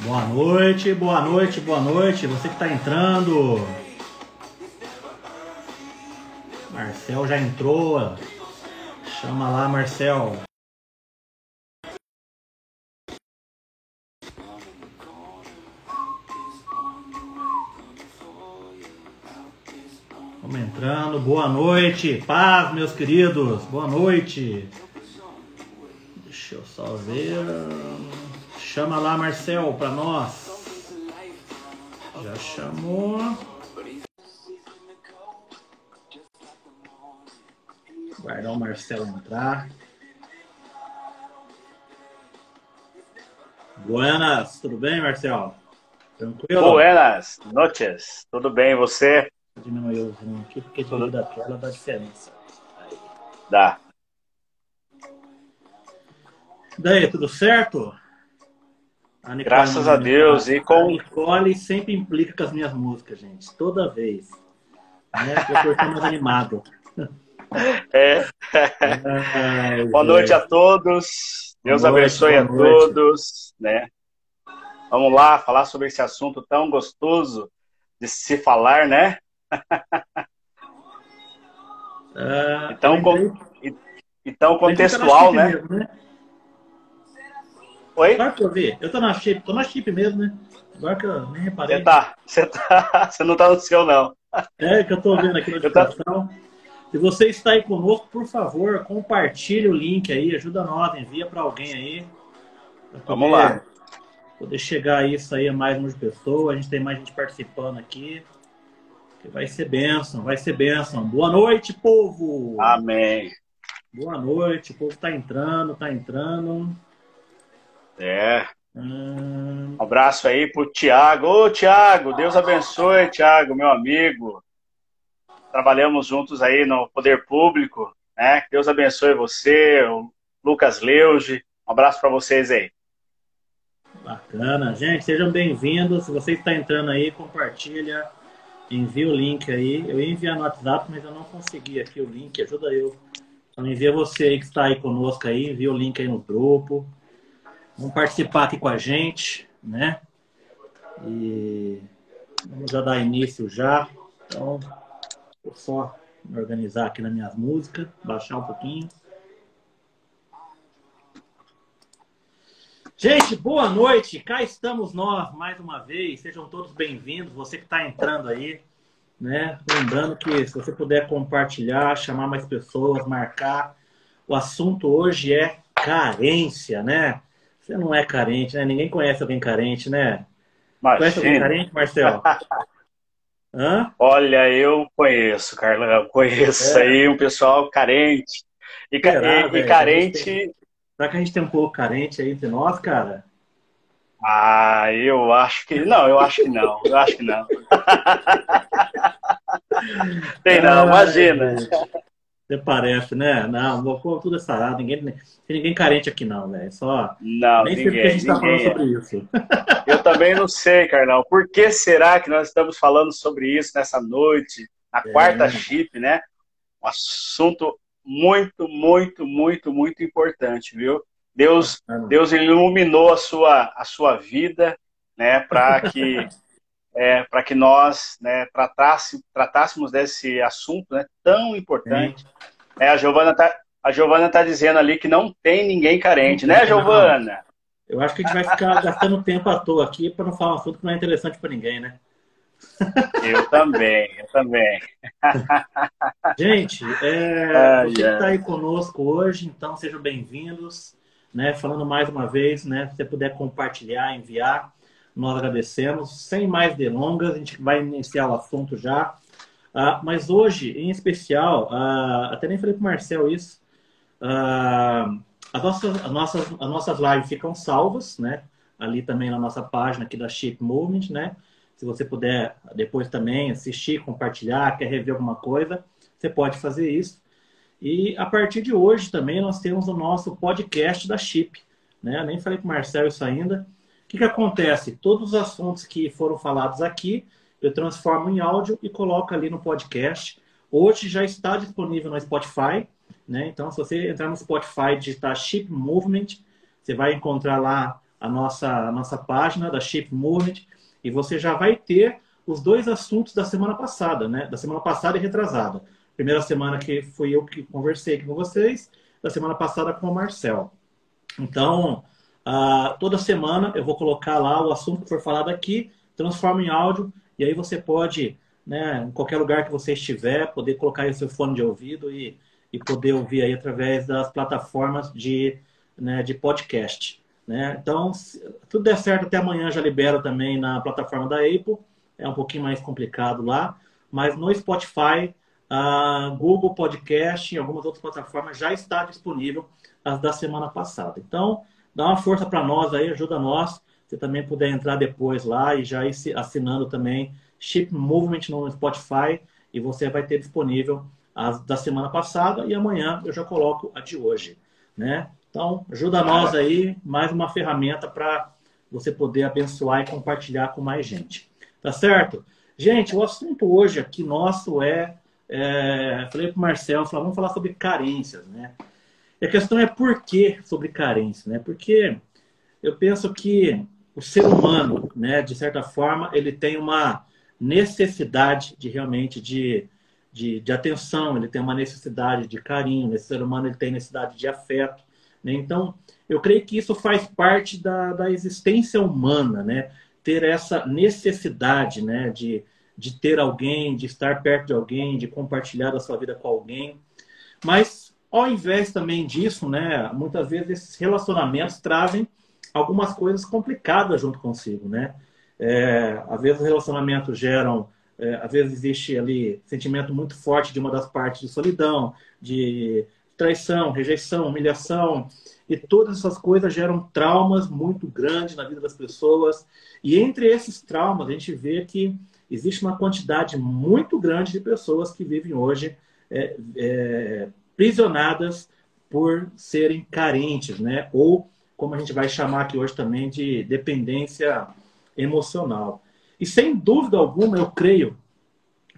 Boa noite, boa noite, boa noite. Você que está entrando. Marcel já entrou. Chama lá, Marcel. Vamos entrando. Boa noite. Paz, meus queridos. Boa noite. Deixa eu só ver. Chama lá, Marcel, para nós. Já chamou. Guardar o Marcelo entrar. Buenas, tudo bem, Marcelo? Tranquilo? Buenas noches, tudo bem, você? Diminuir o zoom aqui, porque tudo da tela dá diferença. Aí. Dá. Daí, tudo certo? A Graças a Deus. E com... A Nicole sempre implica com as minhas músicas, gente. Toda vez. Né? Eu tô mais animado. É. Ai, boa noite a todos. Deus noite, abençoe a todos. Né? Vamos lá falar sobre esse assunto tão gostoso de se falar, né? Ah, então, com... então contextual, né? Mesmo, né? Oi? Agora que eu vi. Eu tô na chip, tô na chip mesmo, né? Agora que eu nem reparei. Você tá, você tá, você não tá no seu, não. É, que eu tô vendo aqui na notificação. Se você está aí conosco, por favor, compartilhe o link aí, ajuda nós, envia para alguém aí. Vamos lá. Poder chegar isso aí a mais de pessoas. A gente tem mais gente participando aqui. Que vai ser bênção, vai ser bênção. Boa noite, povo! Amém. Boa noite, o povo tá entrando, tá entrando. É. Um abraço aí pro Tiago. Ô, Tiago, Deus abençoe, Tiago, meu amigo. Trabalhamos juntos aí no Poder Público, né? Deus abençoe você, o Lucas Leuge. Um abraço para vocês aí. Bacana. Gente, sejam bem-vindos. Se você está entrando aí, compartilha, envia o link aí. Eu ia enviar no WhatsApp, mas eu não consegui aqui o link. Ajuda eu. Então envia você aí que está aí conosco aí, envia o link aí no grupo. Vamos participar aqui com a gente, né? E vamos já dar início já. Então, vou só me organizar aqui nas minhas músicas, baixar um pouquinho. Gente, boa noite. Cá estamos nós mais uma vez. Sejam todos bem-vindos. Você que está entrando aí, né? Lembrando que se você puder compartilhar, chamar mais pessoas, marcar. O assunto hoje é carência, né? Você não é carente, né? Ninguém conhece alguém carente, né? Imagina. Conhece alguém carente, Marcelo? Hã? Olha, eu conheço, Carla. Eu conheço é. aí um pessoal carente. E, Será, e, e carente. Tem... Será que a gente tem um pouco carente aí entre nós, cara? Ah, eu acho que. Não, eu acho que não. Eu acho que não. tem não, imagina. Você parece, né? Não, vou tudo essa sarado, ninguém tem ninguém carente aqui não, velho. Só não, nem ninguém, sei porque a gente está falando sobre isso. Eu também não sei, Carlão. Por que será que nós estamos falando sobre isso nessa noite, na é. quarta chip, né? Um assunto muito, muito, muito, muito importante, viu? Deus, Deus iluminou a sua, a sua vida, né, para que é, para que nós né, tratasse, tratássemos desse assunto né, tão importante. É, a Giovana está a Giovana tá dizendo ali que não tem ninguém carente, né, Giovana? Eu acho que a gente vai ficar gastando tempo à toa aqui para não falar um assunto que não é interessante para ninguém, né? Eu também, eu também. Gente, é, você que está aí conosco hoje, então sejam bem-vindos. Né? Falando mais uma vez, né? Se você puder compartilhar, enviar, nós agradecemos. Sem mais delongas, a gente vai iniciar o assunto já. Uh, mas hoje, em especial, uh, até nem falei para o Marcel isso, uh, as, nossas, as, nossas, as nossas lives ficam salvas, né? Ali também na nossa página aqui da Shape Movement, né? Se você puder depois também assistir, compartilhar, quer rever alguma coisa, você pode fazer isso. E a partir de hoje também nós temos o nosso podcast da Chip. Né? Nem falei com o Marcel isso ainda, que, que acontece? Todos os assuntos que foram falados aqui, eu transformo em áudio e coloco ali no podcast. Hoje já está disponível no Spotify, né? Então, se você entrar no Spotify e digitar Chip Movement, você vai encontrar lá a nossa, a nossa página da Shape Movement e você já vai ter os dois assuntos da semana passada, né? Da semana passada e retrasada. Primeira semana que fui eu que conversei aqui com vocês, da semana passada com o Marcel. Então, uh, toda semana eu vou colocar lá o assunto que for falado aqui, transforma em áudio, e aí você pode, né, em qualquer lugar que você estiver, poder colocar aí o seu fone de ouvido e, e poder ouvir aí através das plataformas de, né, de podcast. Né? Então, se tudo der certo, até amanhã já libero também na plataforma da Apple. É um pouquinho mais complicado lá. Mas no Spotify, uh, Google Podcast e algumas outras plataformas já está disponível as da semana passada. Então, dá uma força para nós aí, ajuda nós. Você também puder entrar depois lá e já ir assinando também Chip Movement no Spotify e você vai ter disponível as da semana passada e amanhã eu já coloco a de hoje, né? Então, ajuda nós aí, mais uma ferramenta para você poder abençoar e compartilhar com mais gente. Tá certo? Gente, o assunto hoje aqui nosso é. é falei para o Marcel, falei, vamos falar sobre carências, né? E a questão é por que sobre carência, né? Porque eu penso que o ser humano, né, de certa forma, ele tem uma necessidade de realmente de, de, de atenção, ele tem uma necessidade de carinho, esse ser humano ele tem necessidade de afeto. Né? Então, eu creio que isso faz parte da, da existência humana, né? ter essa necessidade né? de, de ter alguém, de estar perto de alguém, de compartilhar a sua vida com alguém. Mas, ao invés também disso, né? muitas vezes esses relacionamentos trazem algumas coisas complicadas junto consigo. Né? É, às vezes os relacionamentos geram é, às vezes existe ali sentimento muito forte de uma das partes de solidão, de traição, rejeição, humilhação. E todas essas coisas geram traumas muito grandes na vida das pessoas. E entre esses traumas, a gente vê que existe uma quantidade muito grande de pessoas que vivem hoje é, é, prisionadas por serem carentes, né? Ou, como a gente vai chamar aqui hoje também, de dependência emocional. E sem dúvida alguma, eu creio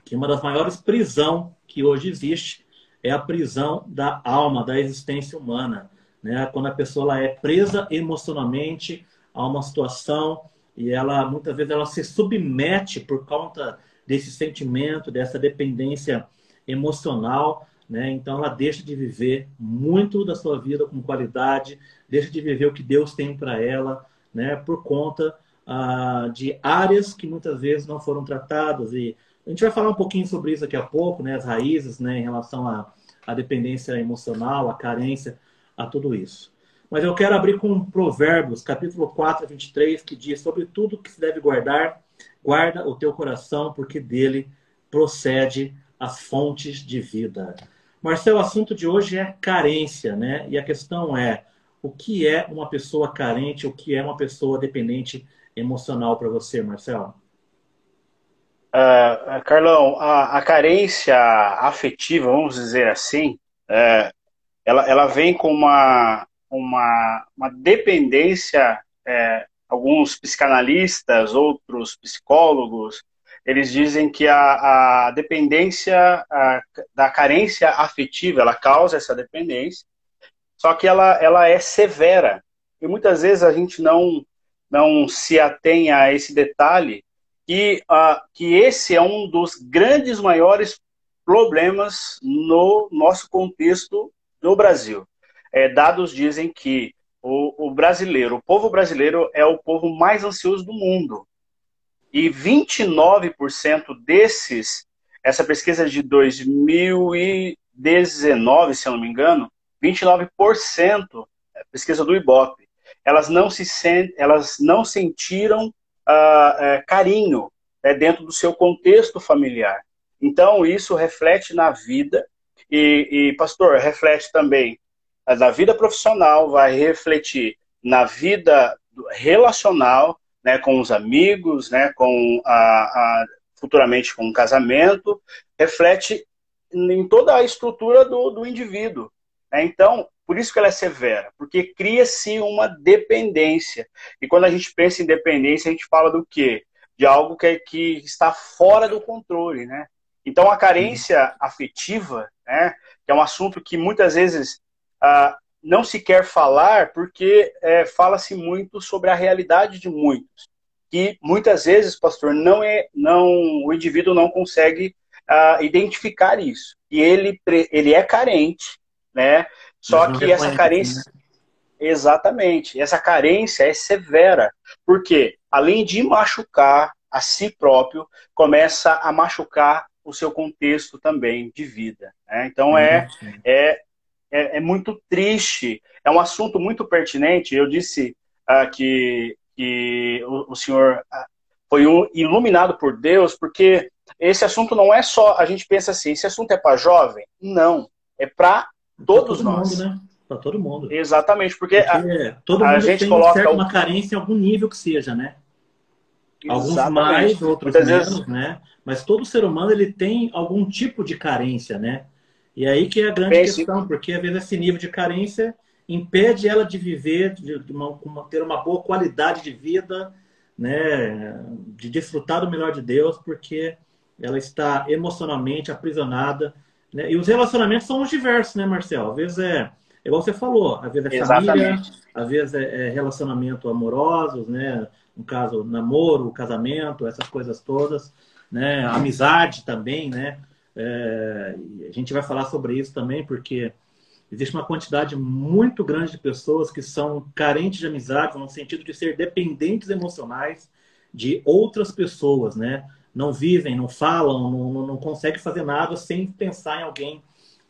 que uma das maiores prisões que hoje existe é a prisão da alma, da existência humana. Né? Quando a pessoa ela é presa emocionalmente a uma situação e ela muitas vezes ela se submete por conta desse sentimento, dessa dependência emocional, né? Então ela deixa de viver muito da sua vida com qualidade, deixa de viver o que Deus tem para ela, né? Por conta ah, de áreas que muitas vezes não foram tratadas e a gente vai falar um pouquinho sobre isso daqui a pouco, né? As raízes, né? Em relação à, à dependência emocional, à carência, a tudo isso. Mas eu quero abrir com Provérbios, capítulo 4, 23, que diz: Sobre tudo que se deve guardar, guarda o teu coração, porque dele procede as fontes de vida. Marcelo, o assunto de hoje é carência, né? E a questão é: o que é uma pessoa carente, o que é uma pessoa dependente emocional para você, Marcelo? Uh, Carlão, a, a, carência afetiva, vamos dizer assim, é, ela, ela vem com uma, uma, uma dependência, é, alguns psicanalistas, outros psicólogos, eles dizem que a, a dependência a, da carência afetiva, ela causa essa dependência, só que ela, ela é severa. E muitas vezes a gente não, não se atém a esse detalhe, que, uh, que esse é um dos grandes maiores problemas no nosso contexto no Brasil. É, dados dizem que o, o, brasileiro, o povo brasileiro é o povo mais ansioso do mundo. E 29% desses, essa pesquisa de 2019, se eu não me engano, 29%, é pesquisa do IBOP, elas não se sent, elas não sentiram uh, carinho né, dentro do seu contexto familiar. Então, isso reflete na vida, e, e, pastor, reflete também na vida profissional, vai refletir na vida relacional, né, com os amigos, né, com a, a, futuramente com o casamento, reflete em toda a estrutura do, do indivíduo. Né? Então, por isso que ela é severa, porque cria-se uma dependência. E quando a gente pensa em dependência, a gente fala do quê? De algo que, que está fora do controle, né? Então, a carência afetiva, né, que é um assunto que muitas vezes ah, não se quer falar porque é, fala-se muito sobre a realidade de muitos. Que muitas vezes, pastor, não é, não, o indivíduo não consegue uh, identificar isso. E ele, ele é carente, né? Só que essa carência. Né? Exatamente. Essa carência é severa. Porque, além de machucar a si próprio, começa a machucar o seu contexto também de vida. Né? Então é, é, é, é, muito triste, é um assunto muito pertinente. Eu disse uh, que, que o, o senhor uh, foi um, iluminado por Deus, porque esse assunto não é só, a gente pensa assim, esse assunto é para jovem? Não, é para todos todo nós. Mundo, né? Para todo mundo. Exatamente, porque, porque a, todo mundo a gente tem coloca uma carência em algum nível que seja, né? Alguns mais, outros Muitas menos, vezes... né? Mas todo ser humano ele tem algum tipo de carência, né? E aí que é a grande Pense... questão, porque às vezes esse nível de carência impede ela de viver, de, uma, ter uma boa qualidade de vida, né? De desfrutar do melhor de Deus, porque ela está emocionalmente aprisionada. Né? E os relacionamentos são os diversos, né, Marcelo? Às vezes é, igual você falou, às vezes é Exatamente. família, às vezes é, é relacionamento amorosos, né? no caso, namoro, casamento, essas coisas todas, né? Amizade também, né? É, a gente vai falar sobre isso também, porque existe uma quantidade muito grande de pessoas que são carentes de amizade, no sentido de ser dependentes emocionais de outras pessoas, né? Não vivem, não falam, não, não conseguem fazer nada sem pensar em alguém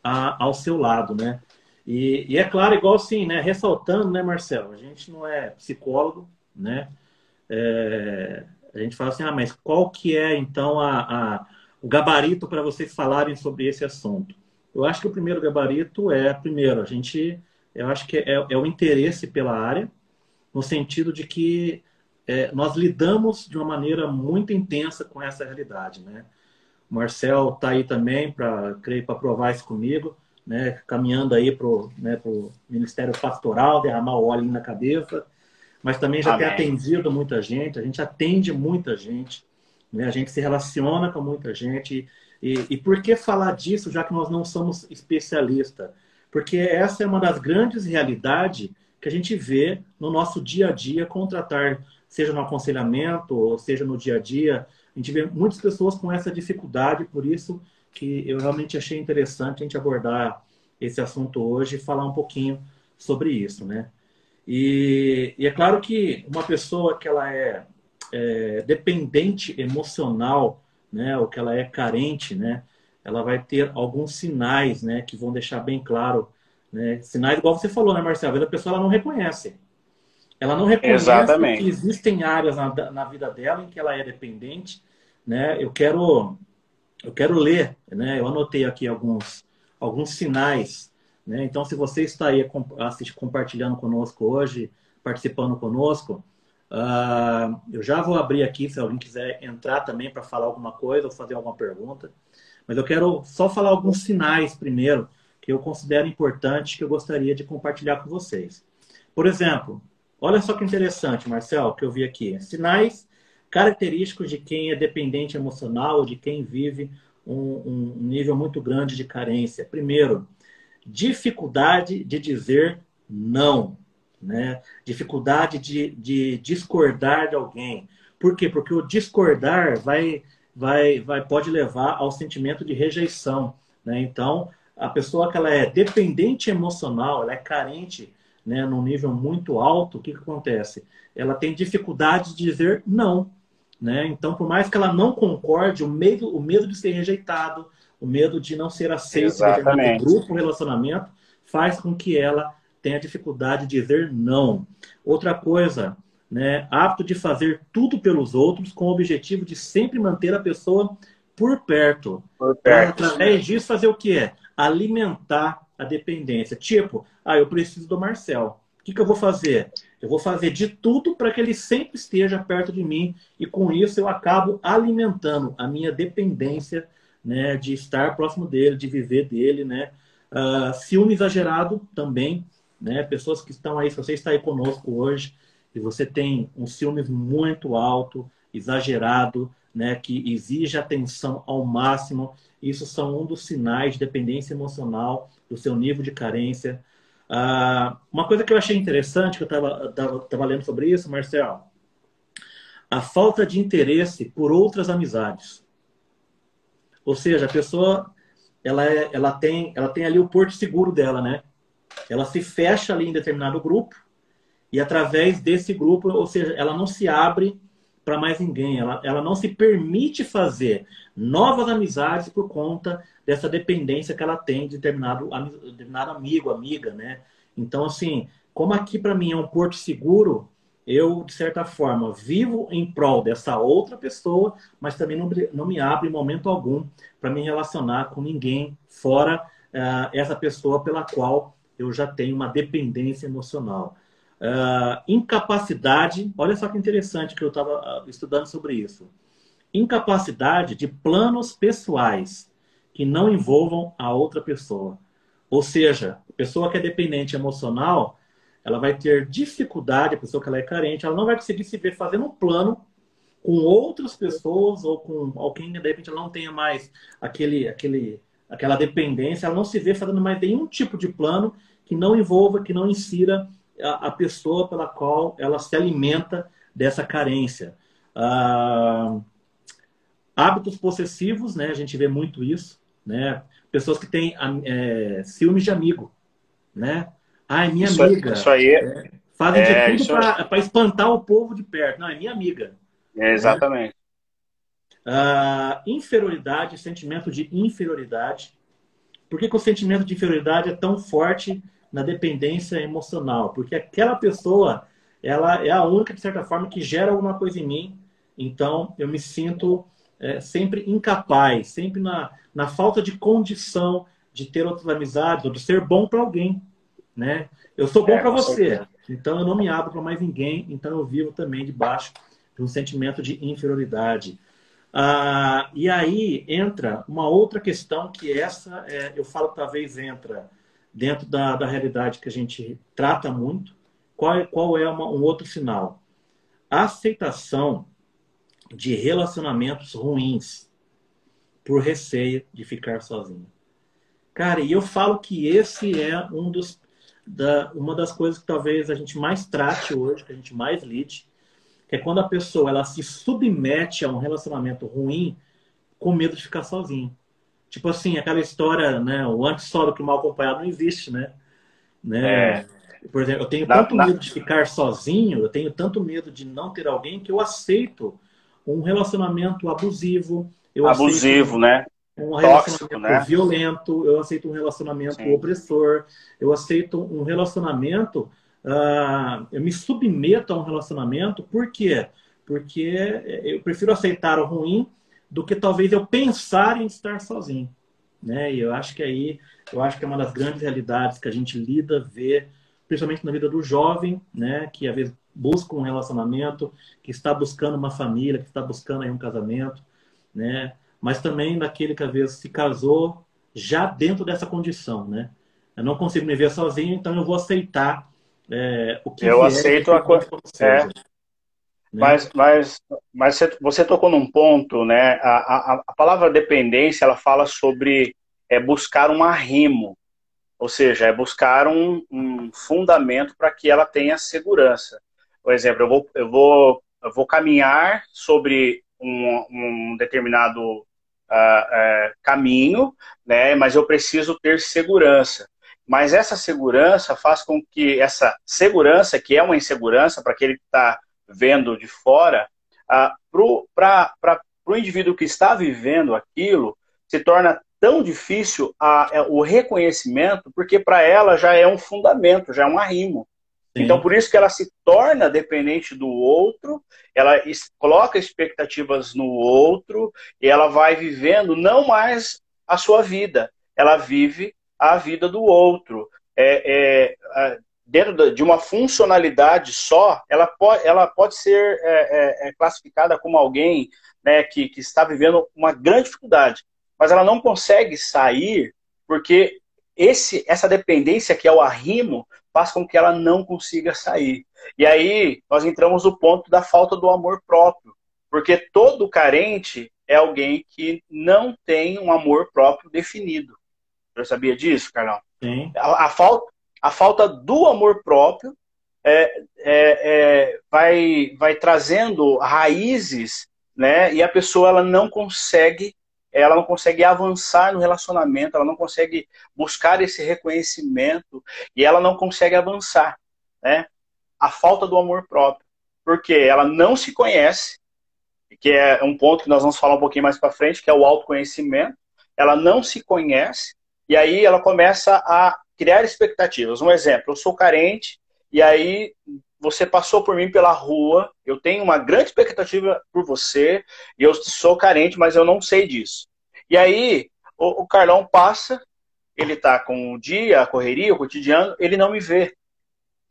a, ao seu lado, né? E, e, é claro, igual assim, né? Ressaltando, né, Marcelo? A gente não é psicólogo, né? é, a gente fala assim, ah, mas qual que é então a, a gabarito para vocês falarem sobre esse assunto? Eu acho que o primeiro gabarito é, primeiro, a gente, eu acho que é, é o interesse pela área, no sentido de que é, nós lidamos de uma maneira muito intensa com essa realidade, né? O Marcel está aí também para, creio, para provar isso comigo, né? Caminhando aí para o né, Ministério Pastoral, derramar o óleo na cabeça, mas também já Amém. tem atendido muita gente, a gente atende muita gente, né? a gente se relaciona com muita gente. E, e por que falar disso, já que nós não somos especialistas? Porque essa é uma das grandes realidades que a gente vê no nosso dia a dia contratar, seja no aconselhamento, ou seja no dia a dia. A gente vê muitas pessoas com essa dificuldade, por isso que eu realmente achei interessante a gente abordar esse assunto hoje e falar um pouquinho sobre isso, né? E, e, é claro que uma pessoa que ela é, é, dependente emocional, né, ou que ela é carente, né, ela vai ter alguns sinais, né, que vão deixar bem claro, né, sinais igual você falou, né, Marcelo? Às vezes a pessoa ela não reconhece. Ela não reconhece Exatamente. que existem áreas na, na vida dela em que ela é dependente, né? Eu quero eu quero ler, né? Eu anotei aqui alguns alguns sinais né? Então, se você está aí compartilhando conosco hoje, participando conosco, uh, eu já vou abrir aqui se alguém quiser entrar também para falar alguma coisa ou fazer alguma pergunta. Mas eu quero só falar alguns sinais primeiro que eu considero importantes que eu gostaria de compartilhar com vocês. Por exemplo, olha só que interessante, Marcel, que eu vi aqui. Sinais característicos de quem é dependente emocional, de quem vive um, um nível muito grande de carência. Primeiro, dificuldade de dizer não, né? dificuldade de, de discordar de alguém. Por quê? Porque o discordar vai, vai, vai, pode levar ao sentimento de rejeição. Né? Então, a pessoa que ela é dependente emocional, ela é carente né, num nível muito alto, o que, que acontece? Ela tem dificuldade de dizer não. Né? Então, por mais que ela não concorde, o medo, o medo de ser rejeitado, o medo de não ser aceito no grupo, relacionamento, faz com que ela tenha dificuldade de dizer não. Outra coisa, né, apto de fazer tudo pelos outros com o objetivo de sempre manter a pessoa por perto. Por perto. através disso, fazer o que? Alimentar a dependência. Tipo, ah, eu preciso do Marcel. O que, que eu vou fazer? Eu vou fazer de tudo para que ele sempre esteja perto de mim e com isso eu acabo alimentando a minha dependência né, de estar próximo dele, de viver dele, né? Uh, ciúme exagerado também, né? Pessoas que estão aí, se você está aí conosco hoje e você tem um ciúme muito alto, exagerado, né, que exige atenção ao máximo, isso são um dos sinais de dependência emocional, do seu nível de carência. Ah, uma coisa que eu achei interessante, que eu estava lendo sobre isso, Marcelo, a falta de interesse por outras amizades. Ou seja, a pessoa ela, é, ela, tem, ela tem ali o porto seguro dela, né? Ela se fecha ali em determinado grupo e através desse grupo, ou seja, ela não se abre para mais ninguém, ela, ela não se permite fazer novas amizades por conta dessa dependência que ela tem de determinado, determinado amigo, amiga, né? Então, assim, como aqui para mim é um porto seguro, eu, de certa forma, vivo em prol dessa outra pessoa, mas também não, não me abro em momento algum para me relacionar com ninguém fora uh, essa pessoa pela qual eu já tenho uma dependência emocional. Uh, incapacidade, olha só que interessante que eu estava estudando sobre isso. Incapacidade de planos pessoais que não envolvam a outra pessoa. Ou seja, a pessoa que é dependente emocional, ela vai ter dificuldade, a pessoa que ela é carente, ela não vai conseguir se ver fazendo um plano com outras pessoas ou com alguém de repente ela não tenha mais aquele, aquele, aquela dependência, ela não se vê fazendo mais nenhum tipo de plano que não envolva, que não insira a, a pessoa pela qual ela se alimenta dessa carência. Ah, hábitos possessivos, né? A gente vê muito isso, né? Pessoas que têm é, ciúmes de amigo, né? Ah, é minha isso, amiga. Isso aí. É, fazem é, de tudo para espantar o povo de perto. Não, é minha amiga. É, exatamente. Uh, inferioridade, sentimento de inferioridade. Por que, que, o sentimento de inferioridade é tão forte na dependência emocional? Porque aquela pessoa, ela é a única, de certa forma, que gera alguma coisa em mim. Então, eu me sinto é, sempre incapaz, sempre na, na falta de condição de ter outras amizades ou de ser bom para alguém né? Eu sou bom é, para você, então eu não me abro para mais ninguém, então eu vivo também debaixo de um sentimento de inferioridade. Ah, e aí entra uma outra questão que essa, é, eu falo talvez entra dentro da, da realidade que a gente trata muito. Qual é, qual é uma, um outro sinal? A aceitação de relacionamentos ruins por receio de ficar sozinho. Cara, e eu falo que esse é um dos da, uma das coisas que talvez a gente mais trate hoje, que a gente mais lide, que é quando a pessoa ela se submete a um relacionamento ruim com medo de ficar sozinho. Tipo assim, aquela história, né? O antes só do que o mal acompanhado não existe, né? né? É. Por exemplo, eu tenho tanto medo de ficar sozinho, eu tenho tanto medo de não ter alguém que eu aceito um relacionamento abusivo. abusivo, né? um Tóxico, né? violento, eu aceito um relacionamento Sim. opressor, eu aceito um relacionamento, uh, eu me submeto a um relacionamento, por quê? Porque eu prefiro aceitar o ruim do que talvez eu pensar em estar sozinho. Né? E eu acho que aí, eu acho que é uma das grandes realidades que a gente lida, vê, principalmente na vida do jovem, né? que às vezes busca um relacionamento, que está buscando uma família, que está buscando aí um casamento, né? mas também daquele que às vezes se casou já dentro dessa condição, né? Eu não consigo me ver sozinho, então eu vou aceitar é, o que eu aceito a coisa. É. Né? Mas, mas, mas você tocou num ponto, né? A, a, a palavra dependência ela fala sobre é, buscar um arrimo, ou seja, é buscar um, um fundamento para que ela tenha segurança. Por exemplo, eu vou, eu vou, eu vou caminhar sobre um, um determinado uh, uh, caminho, né? Mas eu preciso ter segurança. Mas essa segurança faz com que essa segurança, que é uma insegurança para aquele que está vendo de fora, uh, para o indivíduo que está vivendo aquilo, se torna tão difícil a, a, o reconhecimento, porque para ela já é um fundamento, já é um arrimo. Então, por isso que ela se torna dependente do outro, ela coloca expectativas no outro e ela vai vivendo não mais a sua vida, ela vive a vida do outro. É, é, dentro de uma funcionalidade só, ela pode, ela pode ser é, é, é, classificada como alguém né, que, que está vivendo uma grande dificuldade, mas ela não consegue sair porque esse, essa dependência que é o arrimo faz com que ela não consiga sair. E aí nós entramos no ponto da falta do amor próprio, porque todo carente é alguém que não tem um amor próprio definido. Você sabia disso, Carlão? Sim. A, a, falta, a falta do amor próprio é, é, é, vai, vai trazendo raízes, né? E a pessoa ela não consegue, ela não consegue avançar no relacionamento, ela não consegue buscar esse reconhecimento e ela não consegue avançar, né? A falta do amor próprio, porque ela não se conhece, que é um ponto que nós vamos falar um pouquinho mais para frente, que é o autoconhecimento. Ela não se conhece e aí ela começa a criar expectativas. Um exemplo, eu sou carente e aí você passou por mim pela rua, eu tenho uma grande expectativa por você, e eu sou carente, mas eu não sei disso. E aí o, o Carlão passa, ele tá com o dia, a correria, o cotidiano, ele não me vê.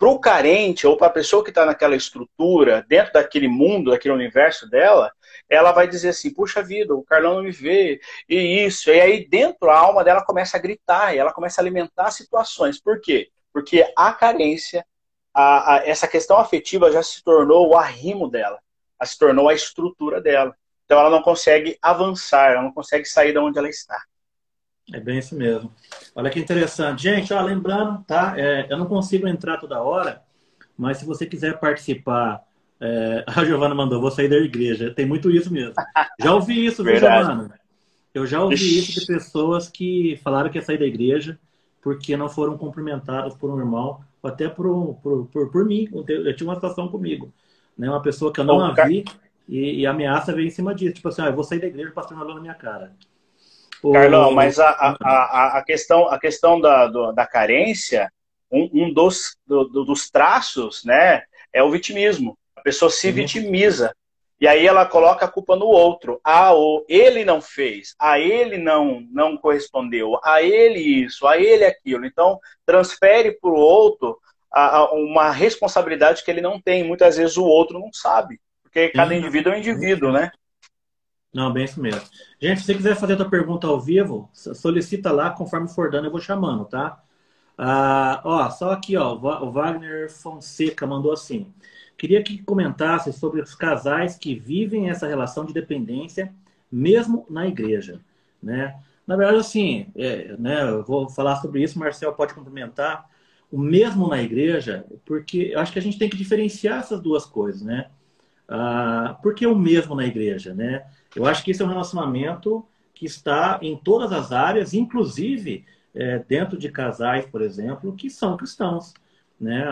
Para o carente, ou para a pessoa que está naquela estrutura, dentro daquele mundo, daquele universo dela, ela vai dizer assim: puxa vida, o Carlão não me vê, e isso. E aí, dentro, a alma dela começa a gritar, e ela começa a alimentar situações. Por quê? Porque a carência a, a, essa questão afetiva já se tornou o arrimo dela, ela se tornou a estrutura dela. Então ela não consegue avançar, ela não consegue sair de onde ela está. É bem isso mesmo. Olha que interessante. Gente, ó, lembrando, tá? É, eu não consigo entrar toda hora, mas se você quiser participar. É... A Giovana mandou, vou sair da igreja. Tem muito isso mesmo. Já ouvi isso, viu, Giovana? Eu já ouvi isso de pessoas que falaram que ia sair da igreja porque não foram cumprimentadas por um irmão até por, por, por, por mim. Eu tinha uma situação comigo. Né? Uma pessoa que eu não a vi e, e a ameaça veio em cima disso. Tipo assim, ah, eu vou sair da igreja, o pastor falou na minha cara. Carlão, mas a, a, a, questão, a questão da, da carência, um, um dos, do, dos traços, né, é o vitimismo. A pessoa se uhum. vitimiza. E aí ela coloca a culpa no outro. Ah, o, ele não fez, a ele não não correspondeu, a ele isso, a ele aquilo. Então, transfere para o outro a, a uma responsabilidade que ele não tem. Muitas vezes o outro não sabe. Porque cada indivíduo é um indivíduo, né? Não, bem isso mesmo. Gente, se você quiser fazer a tua pergunta ao vivo, solicita lá, conforme for dando, eu vou chamando, tá? Ah, ó, só aqui, ó, o Wagner Fonseca mandou assim. Queria que comentasse sobre os casais que vivem essa relação de dependência, mesmo na igreja. Né? Na verdade, assim, é, né, eu vou falar sobre isso, Marcel pode complementar. O mesmo na igreja, porque eu acho que a gente tem que diferenciar essas duas coisas, né? Ah, por que o mesmo na igreja, né? Eu acho que esse é um relacionamento que está em todas as áreas, inclusive é, dentro de casais, por exemplo, que são cristãos, né?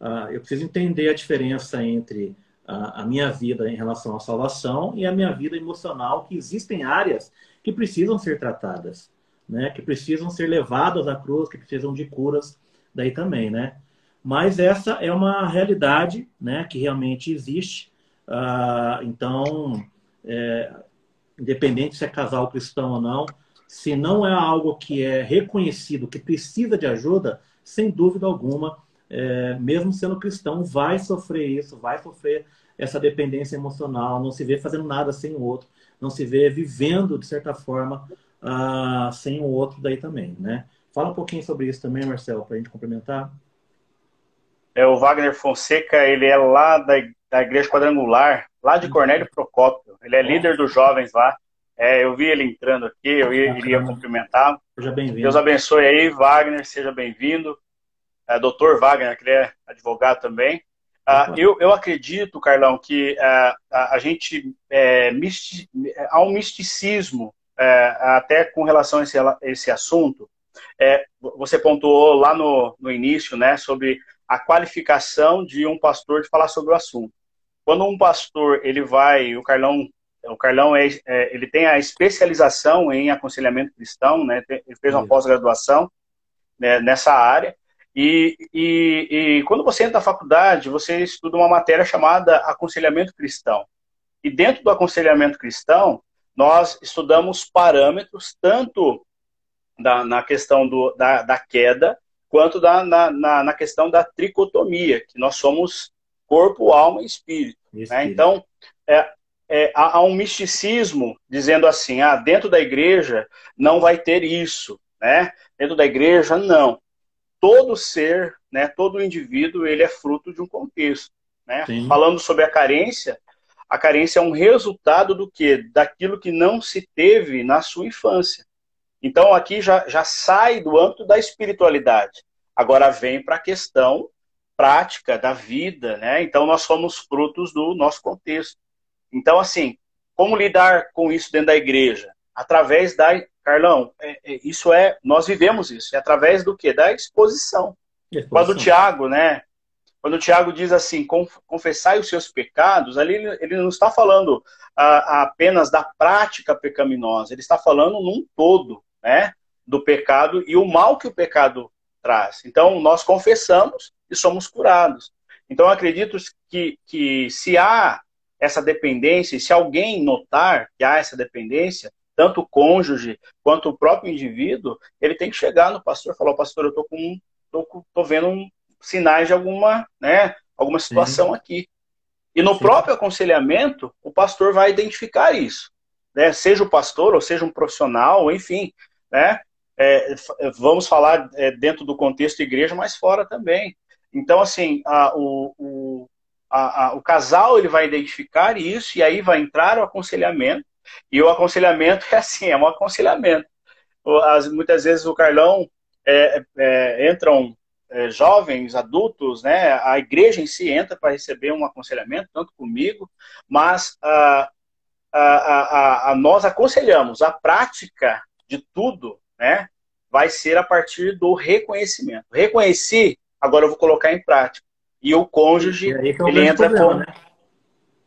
uh, eu preciso entender a diferença entre a, a minha vida em relação à salvação e a minha vida emocional, que existem áreas que precisam ser tratadas, né? Que precisam ser levadas à cruz, que precisam de curas daí também, né? Mas essa é uma realidade, né? Que realmente existe. Uh, então, é, independente se é casal cristão ou não, se não é algo que é reconhecido, que precisa de ajuda, sem dúvida alguma, é, mesmo sendo cristão, vai sofrer isso, vai sofrer essa dependência emocional, não se vê fazendo nada sem o outro, não se vê vivendo, de certa forma, uh, sem o outro daí também, né? Fala um pouquinho sobre isso também, Marcelo, para a gente complementar. É, o Wagner Fonseca, ele é lá da, da Igreja Quadrangular, lá de Cornélio Procópio. Ele é líder dos jovens lá. É, eu vi ele entrando aqui, eu iria cumprimentar. Seja bem-vindo. Deus abençoe aí, Wagner, seja bem-vindo é, doutor Wagner, que ele é advogado também. Uh, eu, eu acredito, Carlão, que uh, a, a, gente é, misti, há um misticismo é, até com relação a esse, esse assunto. É, você pontuou lá no, no início né, sobre a qualificação de um pastor de falar sobre o assunto. Quando um pastor ele vai, o Carlão, o Carlão é, é ele tem a especialização em aconselhamento cristão, né, ele fez uma pós-graduação né, nessa área. E, e, e, quando você entra na faculdade, você estuda uma matéria chamada aconselhamento cristão. E dentro do aconselhamento cristão, nós estudamos parâmetros tanto da, na questão do, da, da queda, quanto da, na, na, na, questão da tricotomia, que nós somos corpo, alma e espírito. Né? Então, é, é, há, um misticismo dizendo assim, ah, dentro da igreja não vai ter isso, né? Dentro da igreja, não todo ser, né, todo indivíduo, ele é fruto de um contexto. Né? Falando sobre a carência, a carência é um resultado do que? Daquilo que não se teve na sua infância. Então aqui já, já sai do âmbito da espiritualidade. Agora vem para a questão prática da vida, né? Então nós somos frutos do nosso contexto. Então, assim, como lidar com isso dentro da igreja? Através da. Carlão, é, é, isso é. Nós vivemos isso. É através do quê? Da exposição. exposição. Quando o Tiago, né? Quando o Tiago diz assim, confessai os seus pecados, ali ele não está falando ah, apenas da prática pecaminosa, ele está falando num todo, né? Do pecado e o mal que o pecado traz. Então, nós confessamos e somos curados. Então, acredito que, que se há essa dependência, e se alguém notar que há essa dependência, tanto o cônjuge quanto o próprio indivíduo, ele tem que chegar no pastor e falar, pastor, eu tô com tô, tô vendo um, sinais de alguma, né, alguma situação Sim. aqui. E no Sim. próprio aconselhamento, o pastor vai identificar isso. Né? Seja o pastor, ou seja um profissional, enfim, né? É, vamos falar é, dentro do contexto igreja, mas fora também. Então, assim, a, o, o, a, a, o casal ele vai identificar isso e aí vai entrar o aconselhamento. E o aconselhamento é assim, é um aconselhamento. As, muitas vezes o Carlão é, é, entram é, jovens, adultos, né? A igreja em si entra para receber um aconselhamento, tanto comigo, mas a, a, a, nós aconselhamos a prática de tudo, né? Vai ser a partir do reconhecimento. Reconheci, agora eu vou colocar em prática. E o cônjuge, e é o ele entra problema, com. Né?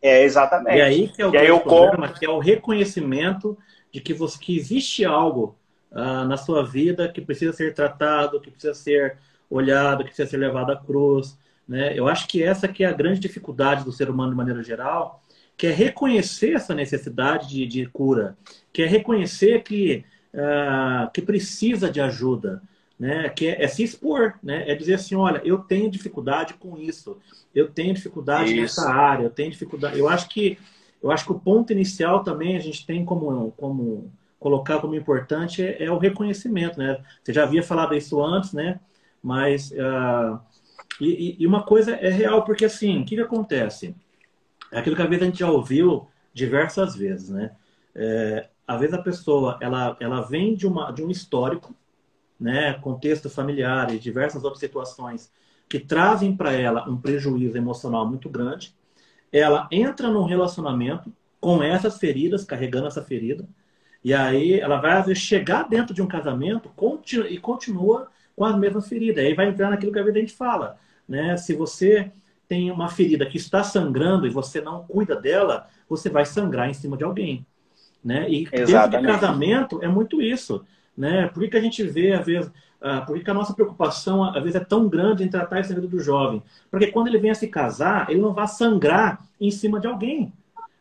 É, exatamente. E aí que é o, e aí o problema, que é o reconhecimento de que, você, que existe algo uh, na sua vida que precisa ser tratado, que precisa ser olhado, que precisa ser levado à cruz. Né? Eu acho que essa que é a grande dificuldade do ser humano de maneira geral, que é reconhecer essa necessidade de, de cura, que é reconhecer que, uh, que precisa de ajuda né? Que é, é, se expor, né? É dizer assim, olha, eu tenho dificuldade com isso, eu tenho dificuldade isso. nessa área, eu tenho dificuldade. Eu acho que eu acho que o ponto inicial também a gente tem como como colocar como importante é, é o reconhecimento, né? Você já havia falado isso antes, né? Mas uh, e, e, uma coisa é real porque assim, o que, que acontece? É aquilo que às vezes a gente já ouviu diversas vezes, né? É, às vezes a pessoa ela ela vem de uma de um histórico né, contexto familiar e diversas outras situações que trazem para ela um prejuízo emocional muito grande, ela entra num relacionamento com essas feridas, carregando essa ferida, e aí ela vai às vezes chegar dentro de um casamento e continua com as mesmas feridas. Aí vai entrar naquilo que a gente fala, né? Se você tem uma ferida que está sangrando e você não cuida dela, você vai sangrar em cima de alguém, né? E Exatamente. dentro do casamento é muito isso. Né? Por que, que a gente vê, às vezes, uh, por que, que, a nossa preocupação, às vezes, é tão grande em tratar esse vida do jovem? Porque quando ele vem a se casar, ele não vai sangrar em cima de alguém.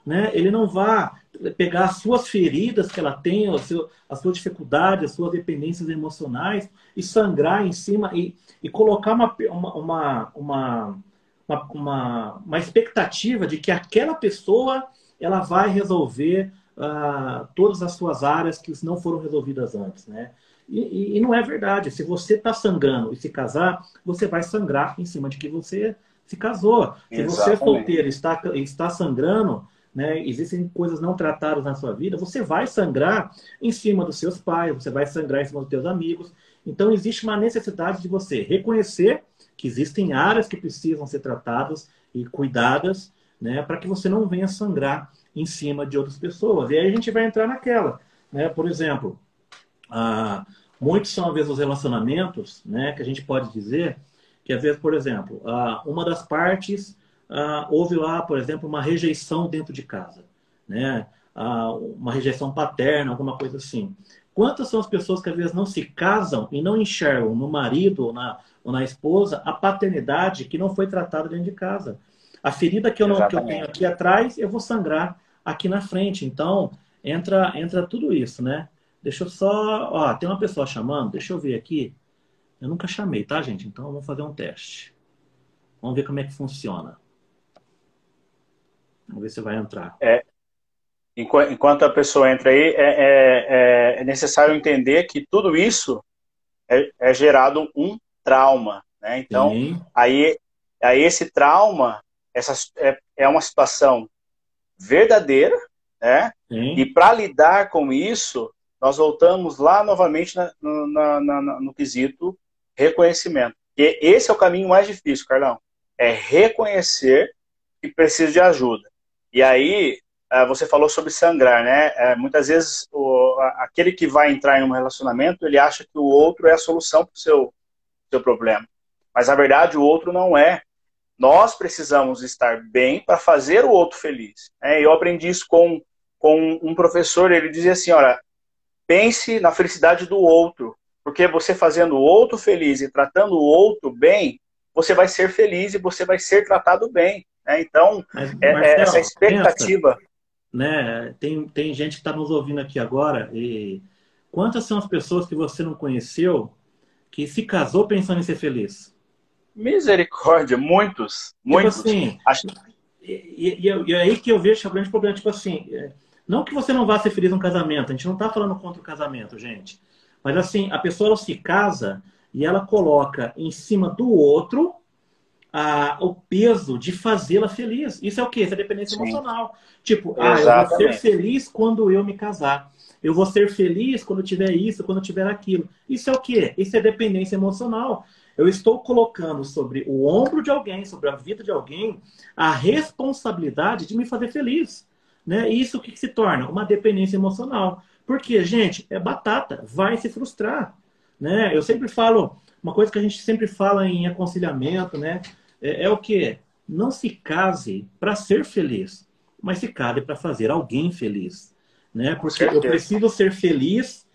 Né? Ele não vai pegar as suas feridas que ela tem, as suas dificuldades, as suas dependências emocionais e sangrar em cima e, e colocar uma, uma, uma, uma, uma, expectativa de que aquela pessoa ela vai resolver uh, todas as suas áreas que não foram resolvidas antes, né? E, e, e não é verdade. Se você está sangrando e se casar, você vai sangrar em cima de que você se casou. Se Exatamente. você é solteiro está está sangrando, né, existem coisas não tratadas na sua vida, você vai sangrar em cima dos seus pais, você vai sangrar em cima dos seus amigos. Então existe uma necessidade de você reconhecer que existem áreas que precisam ser tratadas e cuidadas, né, para que você não venha sangrar em cima de outras pessoas. E aí a gente vai entrar naquela. Né? Por exemplo, ah, muitos são, às vezes, os relacionamentos né, que a gente pode dizer que, às vezes, por exemplo, ah, uma das partes ah, houve lá, por exemplo, uma rejeição dentro de casa. Né? Uma rejeição paterna, alguma coisa assim. Quantas são as pessoas que às vezes não se casam e não enxergam no marido ou na, ou na esposa a paternidade que não foi tratada dentro de casa? A ferida que eu, não, que eu tenho aqui atrás, eu vou sangrar aqui na frente. Então, entra, entra tudo isso, né? Deixa eu só. Ó, tem uma pessoa chamando, deixa eu ver aqui. Eu nunca chamei, tá, gente? Então vamos fazer um teste. Vamos ver como é que funciona. Vamos ver se vai entrar. É, enquanto a pessoa entra aí, é, é, é necessário entender que tudo isso é, é gerado um trauma. Né? Então, aí, aí esse trauma essa é, é uma situação verdadeira, né? Sim. E para lidar com isso, nós voltamos lá novamente na, no, na, na, no quesito reconhecimento. E esse é o caminho mais difícil, Carlão. É reconhecer que precisa de ajuda. E aí, é, você falou sobre sangrar, né? É, muitas vezes, o, aquele que vai entrar em um relacionamento, ele acha que o outro é a solução para o seu, seu problema. Mas, na verdade, o outro não é. Nós precisamos estar bem para fazer o outro feliz. É, eu aprendi isso com, com um professor, ele dizia assim, olha, pense na felicidade do outro, porque você fazendo o outro feliz e tratando o outro bem, você vai ser feliz e você vai ser tratado bem. Né? Então, Mas, é, é Marcelo, essa expectativa. Pensa, né? Tem, tem gente que está nos ouvindo aqui agora e quantas são as pessoas que você não conheceu que se casou pensando em ser feliz? Misericórdia, muitos, tipo muitos. Tipo assim, Acho... e, e, e, aí que eu vejo o grande problema, tipo assim, é, não que você não vá ser feliz no casamento, a gente não está falando contra o casamento, gente. Mas assim, a pessoa se casa e ela coloca em cima do outro a, o peso de fazê-la feliz. Isso é o quê? Isso é dependência Sim. emocional. Tipo, ah, eu vou ser feliz quando eu me casar. Eu vou ser feliz quando tiver isso, quando tiver aquilo. Isso é o quê? Isso é dependência emocional. Eu estou colocando sobre o ombro de alguém, sobre a vida de alguém, a responsabilidade de me fazer feliz. Né? Isso o que se torna? Uma dependência emocional. Porque, gente, é batata, vai se frustrar. Né? Eu sempre falo, uma coisa que a gente sempre fala em aconselhamento, né? É, é o que? Não se case para ser feliz, mas se case para fazer alguém feliz. Né? Porque eu preciso ser feliz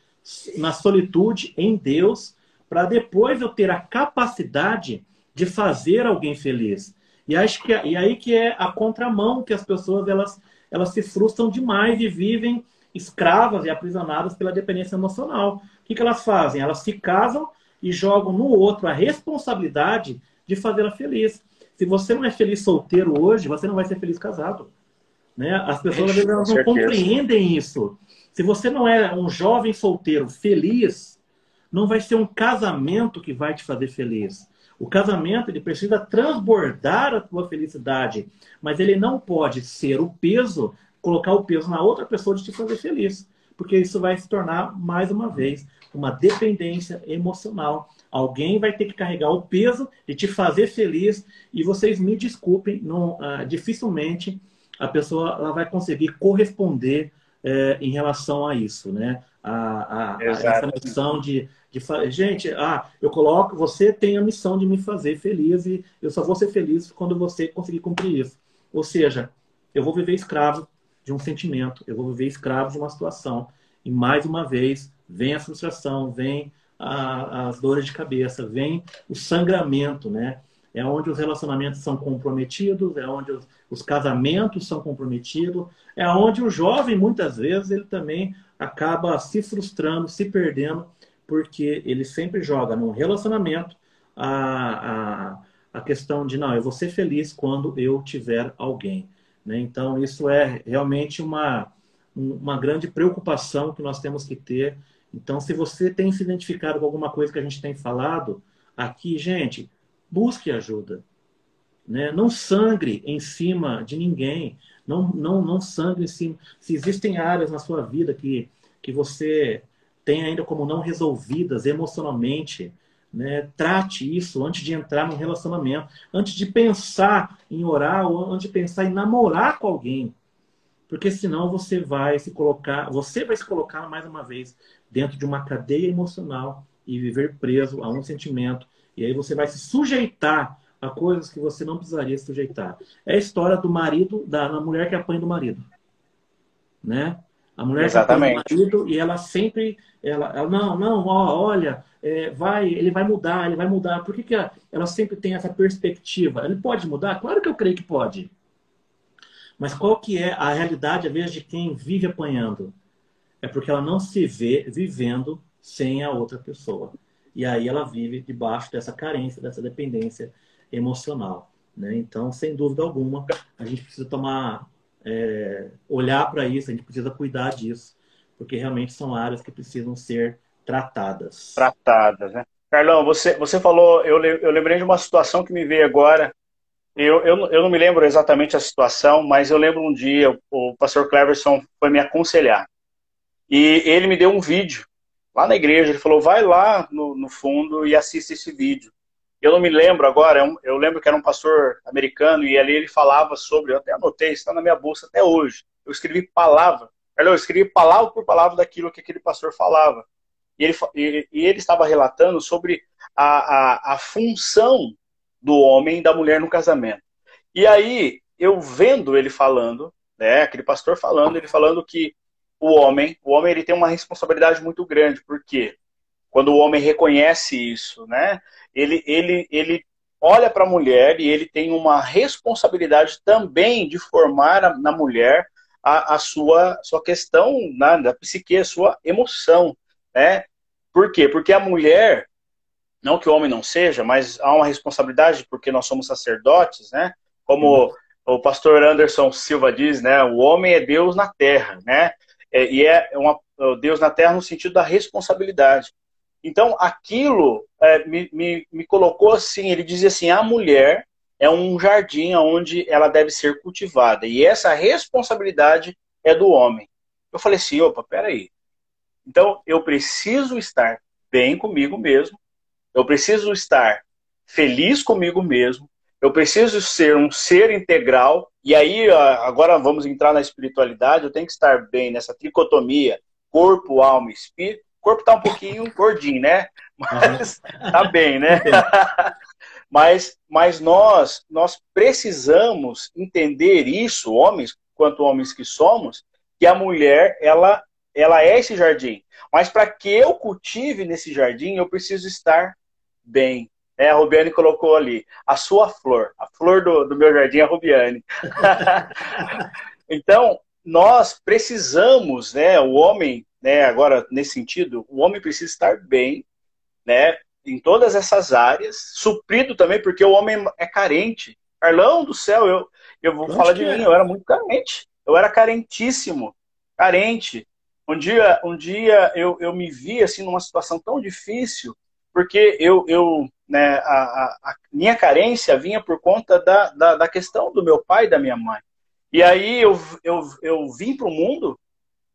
na solitude, em Deus, para depois eu ter a capacidade de fazer alguém feliz. E acho que e aí que é a contramão que as pessoas elas, elas se frustram demais e vivem escravas e aprisionadas pela dependência emocional. O que, que elas fazem? Elas se casam e jogam no outro a responsabilidade de fazê-la feliz. Se você não é feliz solteiro hoje, você não vai ser feliz casado. Né? As pessoas às vezes não compreendem isso. Se você não é um jovem solteiro feliz, não vai ser um casamento que vai te fazer feliz. O casamento ele precisa transbordar a tua felicidade, mas ele não pode ser o peso, colocar o peso na outra pessoa de te fazer feliz, porque isso vai se tornar mais uma vez uma dependência emocional. Alguém vai ter que carregar o peso de te fazer feliz e vocês me desculpem, não, uh, dificilmente a pessoa ela vai conseguir corresponder uh, em relação a isso, né? A, a, a essa missão de, de gente, ah, eu coloco, você tem a missão de me fazer feliz e eu só vou ser feliz quando você conseguir cumprir isso. Ou seja, eu vou viver escravo de um sentimento, eu vou viver escravo de uma situação. E mais uma vez, vem a frustração, vem a, as dores de cabeça, vem o sangramento, né? É onde os relacionamentos são comprometidos, é onde os, os casamentos são comprometidos, é onde o jovem, muitas vezes, ele também acaba se frustrando, se perdendo, porque ele sempre joga no relacionamento a, a, a questão de, não, eu vou ser feliz quando eu tiver alguém. Né? Então, isso é realmente uma, uma grande preocupação que nós temos que ter então, se você tem se identificado com alguma coisa que a gente tem falado aqui, gente, busque ajuda. Né? Não sangre em cima de ninguém. Não, não, não sangre em cima. Se existem áreas na sua vida que, que você tem ainda como não resolvidas emocionalmente, né? trate isso antes de entrar num relacionamento, antes de pensar em orar ou antes de pensar em namorar com alguém. Porque senão você vai se colocar, você vai se colocar mais uma vez dentro de uma cadeia emocional e viver preso a um sentimento. E aí você vai se sujeitar a coisas que você não precisaria se sujeitar. É a história do marido, da, da mulher que apanha do marido. Né? A mulher Exatamente. que apanha do marido e ela sempre. Ela, ela não, não, ó, olha, é, vai, ele vai mudar, ele vai mudar. Por que, que ela, ela sempre tem essa perspectiva? Ele pode mudar? Claro que eu creio que pode. Mas qual que é a realidade, às vezes, de quem vive apanhando? é porque ela não se vê vivendo sem a outra pessoa. E aí ela vive debaixo dessa carência, dessa dependência emocional. Né? Então, sem dúvida alguma, a gente precisa tomar, é, olhar para isso, a gente precisa cuidar disso, porque realmente são áreas que precisam ser tratadas. Tratadas, né? Carlão, você, você falou, eu, eu lembrei de uma situação que me veio agora. Eu, eu, eu não me lembro exatamente a situação, mas eu lembro um dia o, o pastor Cleverson foi me aconselhar. E ele me deu um vídeo lá na igreja. Ele falou: vai lá no, no fundo e assista esse vídeo. Eu não me lembro agora, eu, eu lembro que era um pastor americano e ali ele falava sobre, eu até anotei, está na minha bolsa até hoje. Eu escrevi palavra, eu escrevi palavra por palavra daquilo que aquele pastor falava. E ele, e ele estava relatando sobre a, a, a função do homem e da mulher no casamento. E aí, eu vendo ele falando, né, aquele pastor falando, ele falando que o homem, o homem ele tem uma responsabilidade muito grande, porque quando o homem reconhece isso, né, ele, ele, ele olha para a mulher e ele tem uma responsabilidade também de formar na mulher a, a sua, sua questão né, da psique, a sua emoção. Né? Por quê? Porque a mulher, não que o homem não seja, mas há uma responsabilidade porque nós somos sacerdotes, né? Como o pastor Anderson Silva diz, né? O homem é Deus na terra, né? É, e é uma, Deus na terra no sentido da responsabilidade. Então, aquilo é, me, me, me colocou assim, ele dizia assim, a mulher é um jardim onde ela deve ser cultivada. E essa responsabilidade é do homem. Eu falei assim, opa, peraí. Então, eu preciso estar bem comigo mesmo, eu preciso estar feliz comigo mesmo, eu preciso ser um ser integral, e aí agora vamos entrar na espiritualidade, eu tenho que estar bem nessa tricotomia, corpo, alma e espírito, corpo tá um pouquinho gordinho, né? Mas tá bem, né? mas, mas nós, nós precisamos entender isso, homens, quanto homens que somos, que a mulher, ela, ela é esse jardim. Mas para que eu cultive nesse jardim, eu preciso estar bem. É, a Rubiane colocou ali, a sua flor. A flor do, do meu jardim é a Rubiane. então, nós precisamos, né, o homem né, agora nesse sentido, o homem precisa estar bem, né, em todas essas áreas, suprido também, porque o homem é carente. Carlão do céu, eu, eu vou Onde falar de é? mim, eu era muito carente. Eu era carentíssimo, carente. Um dia, um dia eu, eu me vi assim numa situação tão difícil, porque eu, eu né, a, a, a minha carência vinha por conta da, da, da, questão do meu pai e da minha mãe. E aí eu, eu, eu vim para o mundo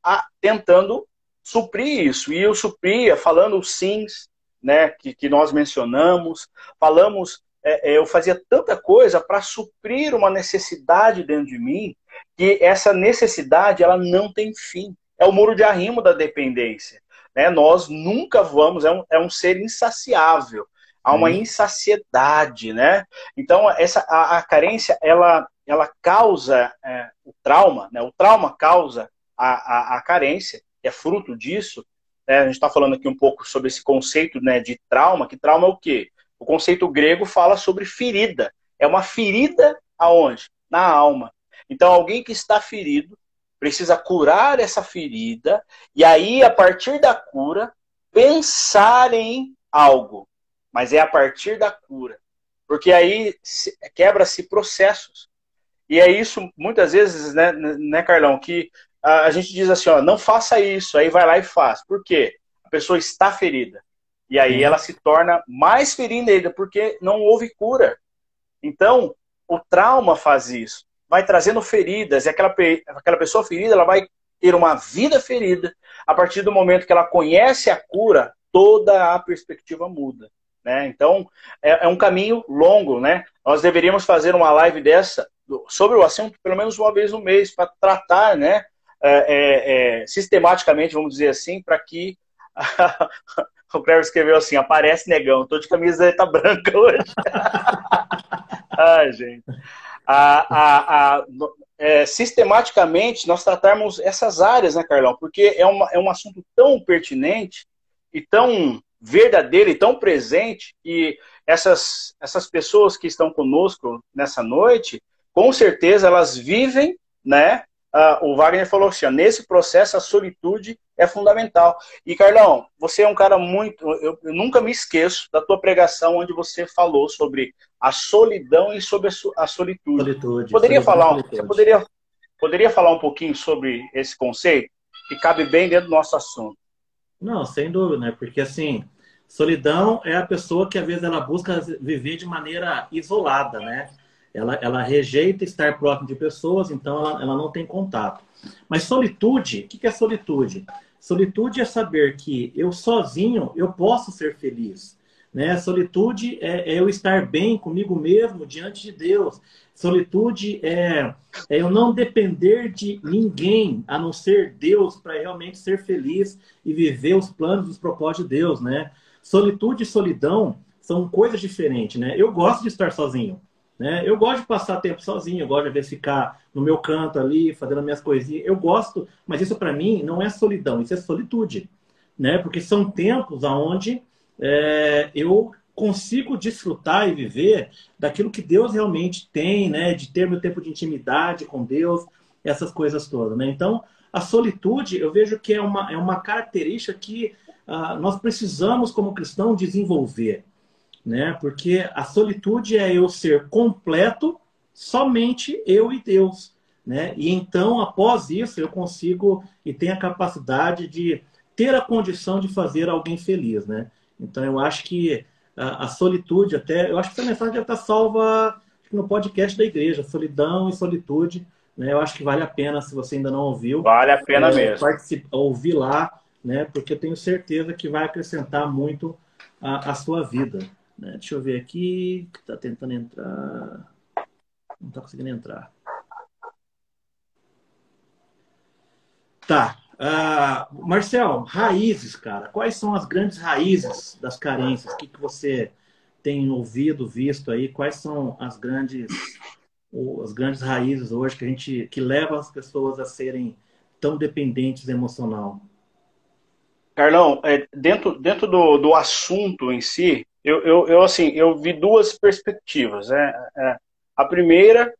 a, tentando suprir isso. E eu supria falando os sims, né, que, que nós mencionamos, falamos, é, é eu fazia tanta coisa para suprir uma necessidade dentro de mim, que essa necessidade ela não tem fim. É o muro de arrimo da dependência. Né? Nós nunca vamos, é um, é um ser insaciável, há uma hum. insaciedade, né? Então essa a, a carência ela ela causa é, o trauma, né? O trauma causa a, a, a carência é fruto disso, né, a gente está falando aqui um pouco sobre esse conceito né, de trauma, que trauma é o quê? O conceito grego fala sobre ferida. É uma ferida aonde? Na alma. Então, alguém que está ferido precisa curar essa ferida e aí, a partir da cura, pensar em algo. Mas é a partir da cura. Porque aí quebra-se processos. E é isso, muitas vezes, né, né, Carlão, que a gente diz assim, ó, não faça isso, aí vai lá e faz. Por quê? A pessoa está ferida. E aí ela se torna mais ferida ainda, porque não houve cura. Então, o trauma faz isso. Vai trazendo feridas, e aquela, aquela pessoa ferida, ela vai ter uma vida ferida. A partir do momento que ela conhece a cura, toda a perspectiva muda. Né? Então, é, é um caminho longo. Né? Nós deveríamos fazer uma live dessa sobre o assunto pelo menos uma vez no mês, para tratar né, é, é, é, sistematicamente, vamos dizer assim, para que o Cleber escreveu assim: aparece negão, tô de camiseta branca hoje. Ai, gente. A, a, a, é, sistematicamente nós tratarmos essas áreas, né, Carlão? Porque é, uma, é um assunto tão pertinente e tão verdadeiro e tão presente que essas, essas pessoas que estão conosco nessa noite, com certeza elas vivem, né, uh, o Wagner falou assim: ó, nesse processo a solitude é fundamental. E Carlão, você é um cara muito. Eu, eu, nunca me esqueço da tua pregação onde você falou sobre a solidão e sobre a, solitude. solitude poderia falar, solitude. você poderia, poderia falar um pouquinho sobre esse conceito que cabe bem dentro do nosso assunto? Não, sem dúvida, né? Porque assim, solidão é a pessoa que às vezes ela busca viver de maneira isolada, né? Ela, ela rejeita estar próximo de pessoas, então ela, ela não tem contato. Mas solitude, o que é solitude? Solitude é saber que eu sozinho eu posso ser feliz. Né? Solitude é, é eu estar bem comigo mesmo diante de Deus. Solitude é, é eu não depender de ninguém a não ser Deus para realmente ser feliz e viver os planos e os propósitos de Deus, né? Solitude e solidão são coisas diferentes, né? Eu gosto de estar sozinho, né? Eu gosto de passar tempo sozinho, eu gosto de, vezes, ficar no meu canto ali, fazendo as minhas coisinhas. Eu gosto, mas isso para mim não é solidão, isso é solitude, né? Porque são tempos aonde é, eu consigo desfrutar e viver daquilo que Deus realmente tem, né? De ter meu tempo de intimidade com Deus, essas coisas todas, né? Então, a solitude, eu vejo que é uma, é uma característica que uh, nós precisamos, como cristão, desenvolver, né? Porque a solitude é eu ser completo, somente eu e Deus, né? E então, após isso, eu consigo e tenho a capacidade de ter a condição de fazer alguém feliz, né? Então, eu acho que a, a solitude até. Eu acho que essa mensagem já está salva no podcast da igreja, solidão e solitude. Né? Eu acho que vale a pena, se você ainda não ouviu. Vale a pena é, mesmo. Ouvir lá, né? porque eu tenho certeza que vai acrescentar muito a, a sua vida. Né? Deixa eu ver aqui. Está tentando entrar. Não está conseguindo entrar. Tá. Uh, Marcel, raízes, cara. Quais são as grandes raízes das carências? O que, que você tem ouvido, visto aí? Quais são as grandes, as grandes raízes hoje que a gente que levam as pessoas a serem tão dependentes emocional? Carlão, é, dentro, dentro do, do assunto em si, eu, eu, eu, assim, eu vi duas perspectivas. Né? É, a primeira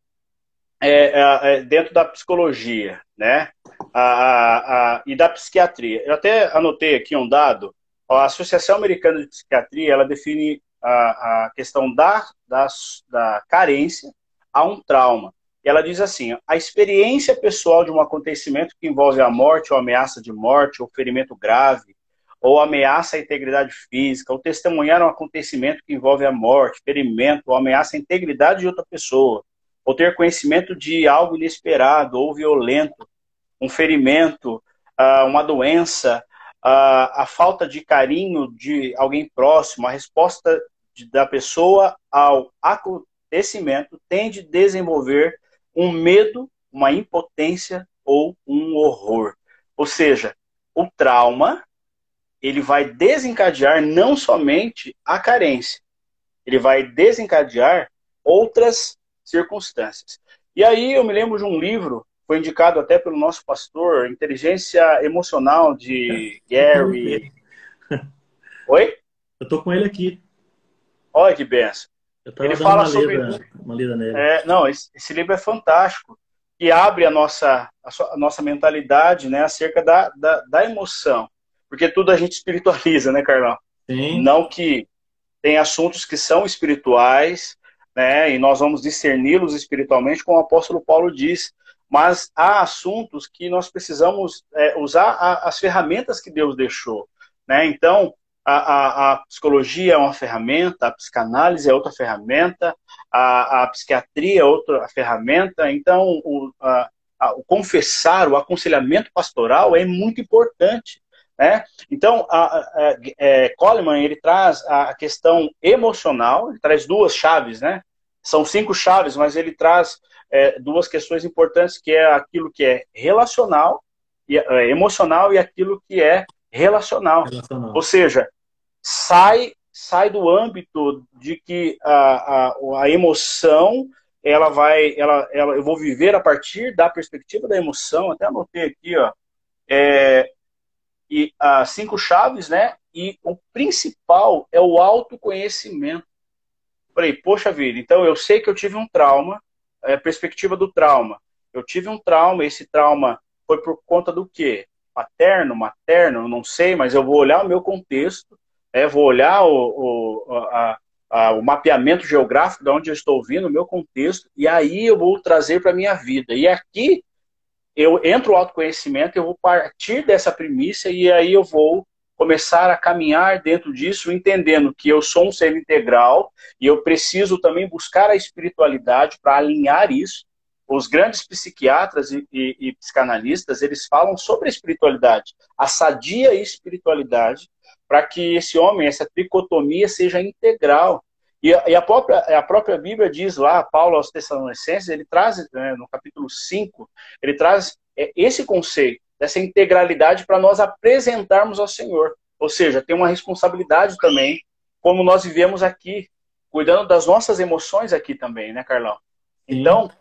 é, é, é dentro da psicologia, né? a, a, e da psiquiatria. Eu até anotei aqui um dado. A Associação Americana de Psiquiatria ela define a, a questão da, da, da carência a um trauma. E ela diz assim: a experiência pessoal de um acontecimento que envolve a morte ou ameaça de morte, ou ferimento grave, ou ameaça à integridade física, ou testemunhar um acontecimento que envolve a morte, ferimento, ou ameaça à integridade de outra pessoa, ou ter conhecimento de algo inesperado ou violento, um ferimento, uh, uma doença, uh, a falta de carinho de alguém próximo, a resposta da pessoa ao acontecimento tende a desenvolver um medo, uma impotência ou um horror. Ou seja, o trauma ele vai desencadear não somente a carência, ele vai desencadear outras circunstâncias. E aí eu me lembro de um livro foi indicado até pelo nosso pastor, Inteligência Emocional de Gary. Oi? Eu tô com ele aqui. Olha que benção. Ele fala uma sobre. Lida, uma lida nele. É, não, esse, esse, livro é fantástico e abre a nossa, a, sua, a nossa mentalidade né, acerca da, da, da, emoção. Porque tudo a gente espiritualiza, né, Carlão? Sim. Não que tem assuntos que são espirituais, né, e nós vamos discerni-los espiritualmente, como o apóstolo Paulo diz mas há assuntos que nós precisamos é, usar a, as ferramentas que Deus deixou. Né? Então, a, a, a, psicologia é uma ferramenta, a psicanálise é outra ferramenta, a, a psiquiatria é outra ferramenta. Então, o, o confessar, o aconselhamento pastoral é muito importante. Né? Então, a, a, é, Coleman ele traz a questão emocional, ele traz duas chaves, né? São cinco chaves, mas ele traz é, duas questões importantes, que é aquilo que é relacional, e, é, emocional e aquilo que é relacional. relacional. Ou seja, sai, sai do âmbito de que a, a, a emoção ela vai, ela, ela, eu vou viver a partir da perspectiva da emoção, até anotei aqui, ó, é, e as cinco chaves, né? E o principal é o autoconhecimento. Falei, poxa vida, então eu sei que eu tive um trauma, é, perspectiva do trauma. Eu tive um trauma, esse trauma foi por conta do quê? Paterno, materno, não sei, mas eu vou olhar o meu contexto, é, vou olhar o, o, a, a, o mapeamento geográfico de onde eu estou vindo, o meu contexto, e aí eu vou trazer para a minha vida. E aqui eu entro o autoconhecimento, eu vou partir dessa premissa e aí eu vou começar a caminhar dentro disso, entendendo que eu sou um ser integral e eu preciso também buscar a espiritualidade para alinhar isso. Os grandes psiquiatras e, e, e, psicanalistas, eles falam sobre a espiritualidade, a sadia espiritualidade, para que esse homem, essa tricotomia seja integral. E a, e a, própria, a própria Bíblia diz lá, Paulo aos Tessalonicenses, ele traz, né, no capítulo 5, ele traz é, esse conceito, dessa integralidade para nós apresentarmos ao Senhor. Ou seja, tem uma responsabilidade também, como nós vivemos aqui, cuidando das nossas emoções aqui também, né, Carlão? Então,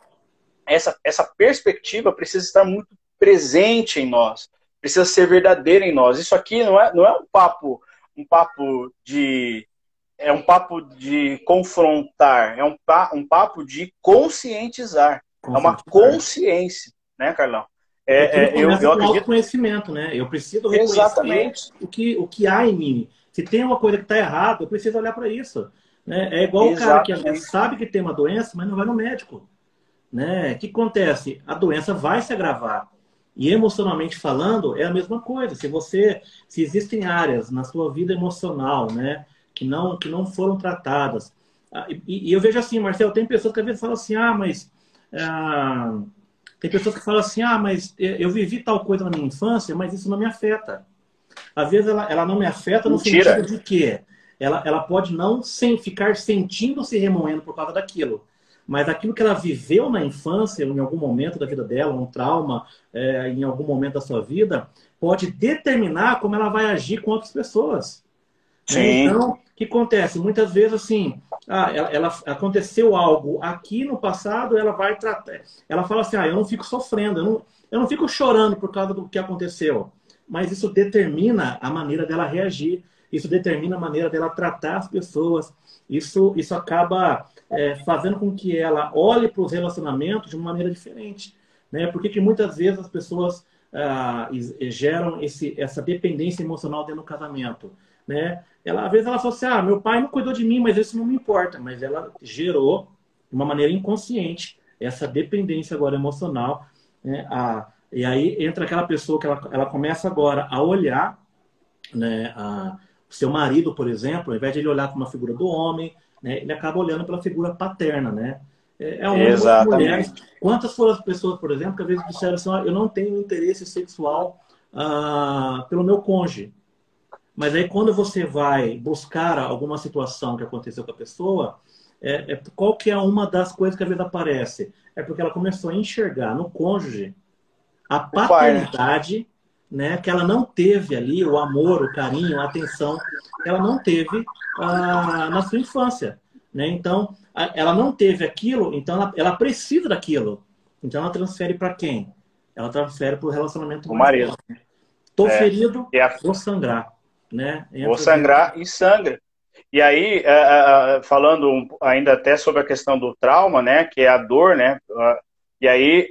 essa, essa perspectiva precisa estar muito presente em nós, precisa ser verdadeira em nós. Isso aqui não é, não é um papo, um papo de é um papo de confrontar, é um, um papo de conscientizar, é uma consciência, né, Carlão? É, é, eu, eu acredito... conhecimento, né? Eu preciso reconhecer Exatamente. o que, o que há em mim. Se tem uma coisa que está errada, eu preciso olhar para isso. Né? É igual Exatamente. o cara que sabe que tem uma doença, mas não vai no médico. Né? O que acontece? A doença vai se agravar. E emocionalmente falando, é a mesma coisa. Se você, se existem áreas na sua vida emocional, né, que não que não foram tratadas, ah, e, e eu vejo assim, Marcelo, tem pessoas que às vezes falam assim, ah, mas ah, tem pessoas que falam assim, ah, mas eu vivi tal coisa na minha infância, mas isso não me afeta. Às vezes ela, ela não me afeta no Mentira. sentido de que ela, ela pode não sem ficar sentindo se remoendo por causa daquilo mas aquilo que ela viveu na infância, em algum momento da vida dela, um trauma, é, em algum momento da sua vida, pode determinar como ela vai agir com outras pessoas. Né? Então, o que acontece? Muitas vezes, assim, ah, ela, ela, aconteceu algo aqui no passado, ela vai tratar. Ela fala assim: ah, eu não fico sofrendo, eu não, eu não fico chorando por causa do que aconteceu. Mas isso determina a maneira dela reagir, isso determina a maneira dela tratar as pessoas, isso, isso acaba é, fazendo com que ela olhe para os relacionamentos de uma maneira diferente. Né? Por que muitas vezes as pessoas ah, geram esse, essa dependência emocional dentro do casamento? Né? Ela, às vezes ela fala assim, ah, meu pai não cuidou de mim, mas isso não me importa. Mas ela gerou, de uma maneira inconsciente, essa dependência agora emocional. Né? A, e aí entra aquela pessoa que ela, ela começa agora a olhar né, a, seu marido, por exemplo, ao invés de ele olhar como uma figura do homem, né, ele acaba olhando pela figura paterna, né? É, é uma Exatamente. mulheres. Quantas foram as pessoas, por exemplo, que às vezes disseram assim, ah, eu não tenho interesse sexual ah, pelo meu cônjuge. Mas aí quando você vai buscar alguma situação que aconteceu com a pessoa, é, é, qual que é uma das coisas que às vezes aparece? É porque ela começou a enxergar no cônjuge a paternidade né, que ela não teve ali o amor, o carinho, a atenção, ela não teve ah, na sua infância. Né? Então, ela não teve aquilo, então ela, ela precisa daquilo. Então, ela transfere para quem? Ela transfere para o relacionamento o marido. Estou é, ferido, a... vou sangrar. Né? vou sangrar e sangra. E aí, é, é, é, falando ainda até sobre a questão do trauma, né, que é a dor, né, e aí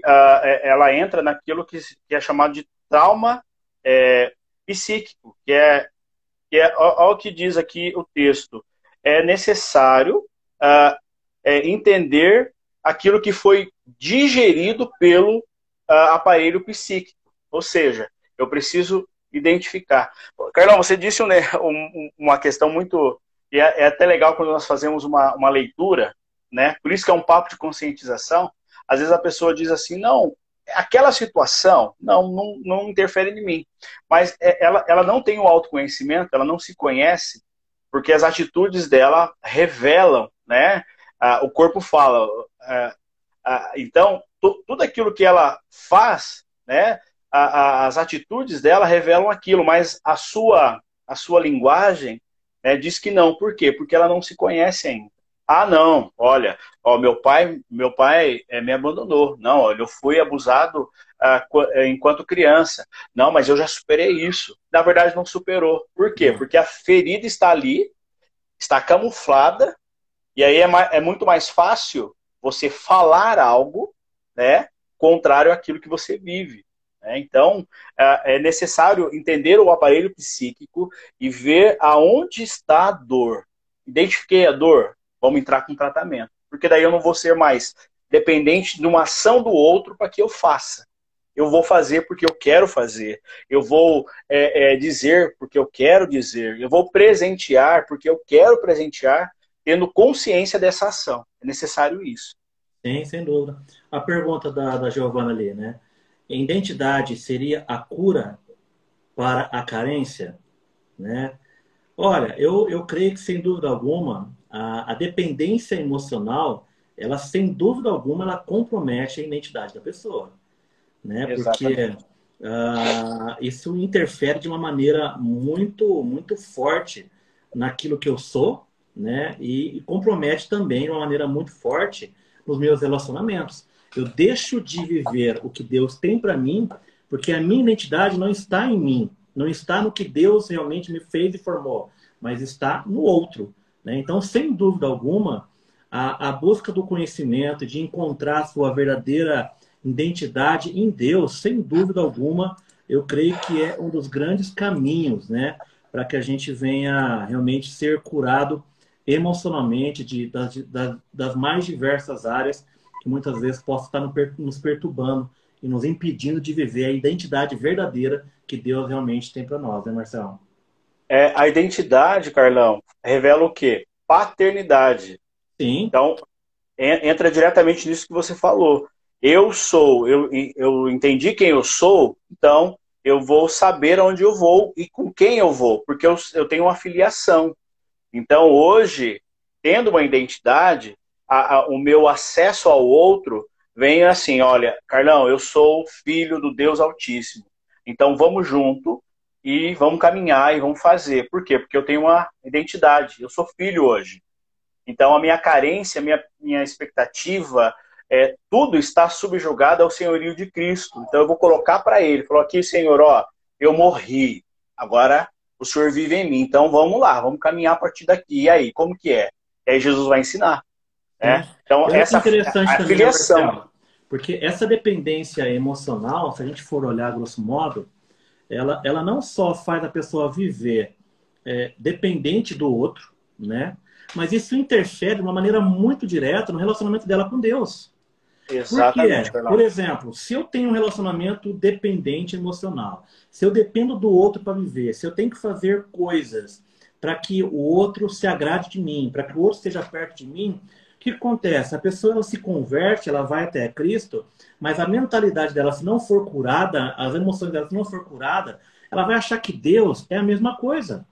ela entra naquilo que é chamado de trauma é, psíquico, que é, que é olha o que diz aqui o texto. É necessário uh, é, entender aquilo que foi digerido pelo uh, aparelho psíquico. Ou seja, eu preciso identificar. Carlão, você disse uma questão muito. É, é, até legal quando nós fazemos uma, uma leitura, né? Por isso que é um papo de conscientização. Às vezes a pessoa diz assim: não, aquela situação não, não, não interfere em mim. Mas é, ela, ela não tem o autoconhecimento, ela não se conhece, porque as atitudes dela revelam, né? Ah, o corpo fala. Ah, ah, então, tudo aquilo que ela faz, né? As atitudes dela revelam aquilo, mas a sua, a sua linguagem né, diz que não. Por quê? Porque ela não se conhece ainda. Ah, não, olha, ó, meu pai, meu pai é, me abandonou. Não, olha, eu fui abusado ah, eh, enquanto criança. Não, mas eu já superei isso. Na verdade, não superou. Por quê? Porque a ferida está ali, está camuflada, e aí é, mais, é muito mais fácil você falar algo, né, contrário àquilo que você vive. Né? Então, é necessário entender o aparelho psíquico e ver aonde está a dor. Identifiquei a dor, vamos entrar com tratamento. Porque daí eu não vou ser mais dependente de uma ação do outro para que eu faça. Eu vou fazer porque eu quero fazer. Eu vou é, é, dizer porque eu quero dizer. Eu vou presentear porque eu quero presentear, tendo consciência dessa ação. É necessário isso. Sim, sem dúvida. A pergunta da, da Giovana ali, né? Identidade seria a cura para a carência, né? Olha, eu, eu creio que, sem dúvida alguma, a, a dependência emocional, ela, sem dúvida alguma, ela compromete a identidade da pessoa. Né? Porque uh, isso interfere de uma maneira muito, muito forte naquilo que eu sou, né? E, e compromete também de uma maneira muito forte nos meus relacionamentos. Eu deixo de viver o que Deus tem para mim, porque a minha identidade não está em mim, não está no que Deus realmente me fez e formou, mas está no outro. Né? Então, sem dúvida alguma, a, a busca do conhecimento, de encontrar sua verdadeira identidade em Deus, sem dúvida alguma, eu creio que é um dos grandes caminhos, né, para que a gente venha realmente ser curado emocionalmente de, das, das, das mais diversas áreas que muitas vezes possam estar nos perturbando e nos impedindo de viver a identidade verdadeira que Deus realmente tem para nós, né, Marcelo? É, a identidade, Carlão, revela o quê? Paternidade. Sim. Então, entra diretamente nisso que você falou. Eu sou, eu, eu entendi quem eu sou, então eu vou saber onde eu vou e com quem eu vou, porque eu, eu tenho uma filiação. Então, hoje, tendo uma identidade, a, a, o meu acesso ao outro vem assim: olha, Carlão, eu sou filho do Deus Altíssimo. Então vamos junto e vamos caminhar e vamos fazer. Por quê? Porque eu tenho uma identidade. Eu sou filho hoje. Então a minha carência, a minha, minha expectativa, é, tudo está subjugado ao senhorio de Cristo. Então eu vou colocar para ele. Falou aqui, Senhor, ó, eu morri. Agora o Senhor vive em mim. Então vamos lá, vamos caminhar a partir daqui. E aí, como que é? E aí Jesus vai ensinar. Né? Então, é essa interessante a, também, filiação. Porque essa dependência emocional, se a gente for olhar grosso modo, ela, ela não só faz a pessoa viver é, dependente do outro, né? Mas isso interfere de uma maneira muito direta no relacionamento dela com Deus. Exatamente. Porque, por exemplo, se eu tenho um relacionamento dependente emocional, se eu dependo do outro para viver, se eu tenho que fazer coisas para que o outro se agrade de mim, para que o outro esteja perto de mim, o que acontece? A pessoa ela se converte, ela vai até Cristo, mas a mentalidade dela, se não for curada, as emoções dela, se não for curada, ela vai achar que Deus é a mesma coisa.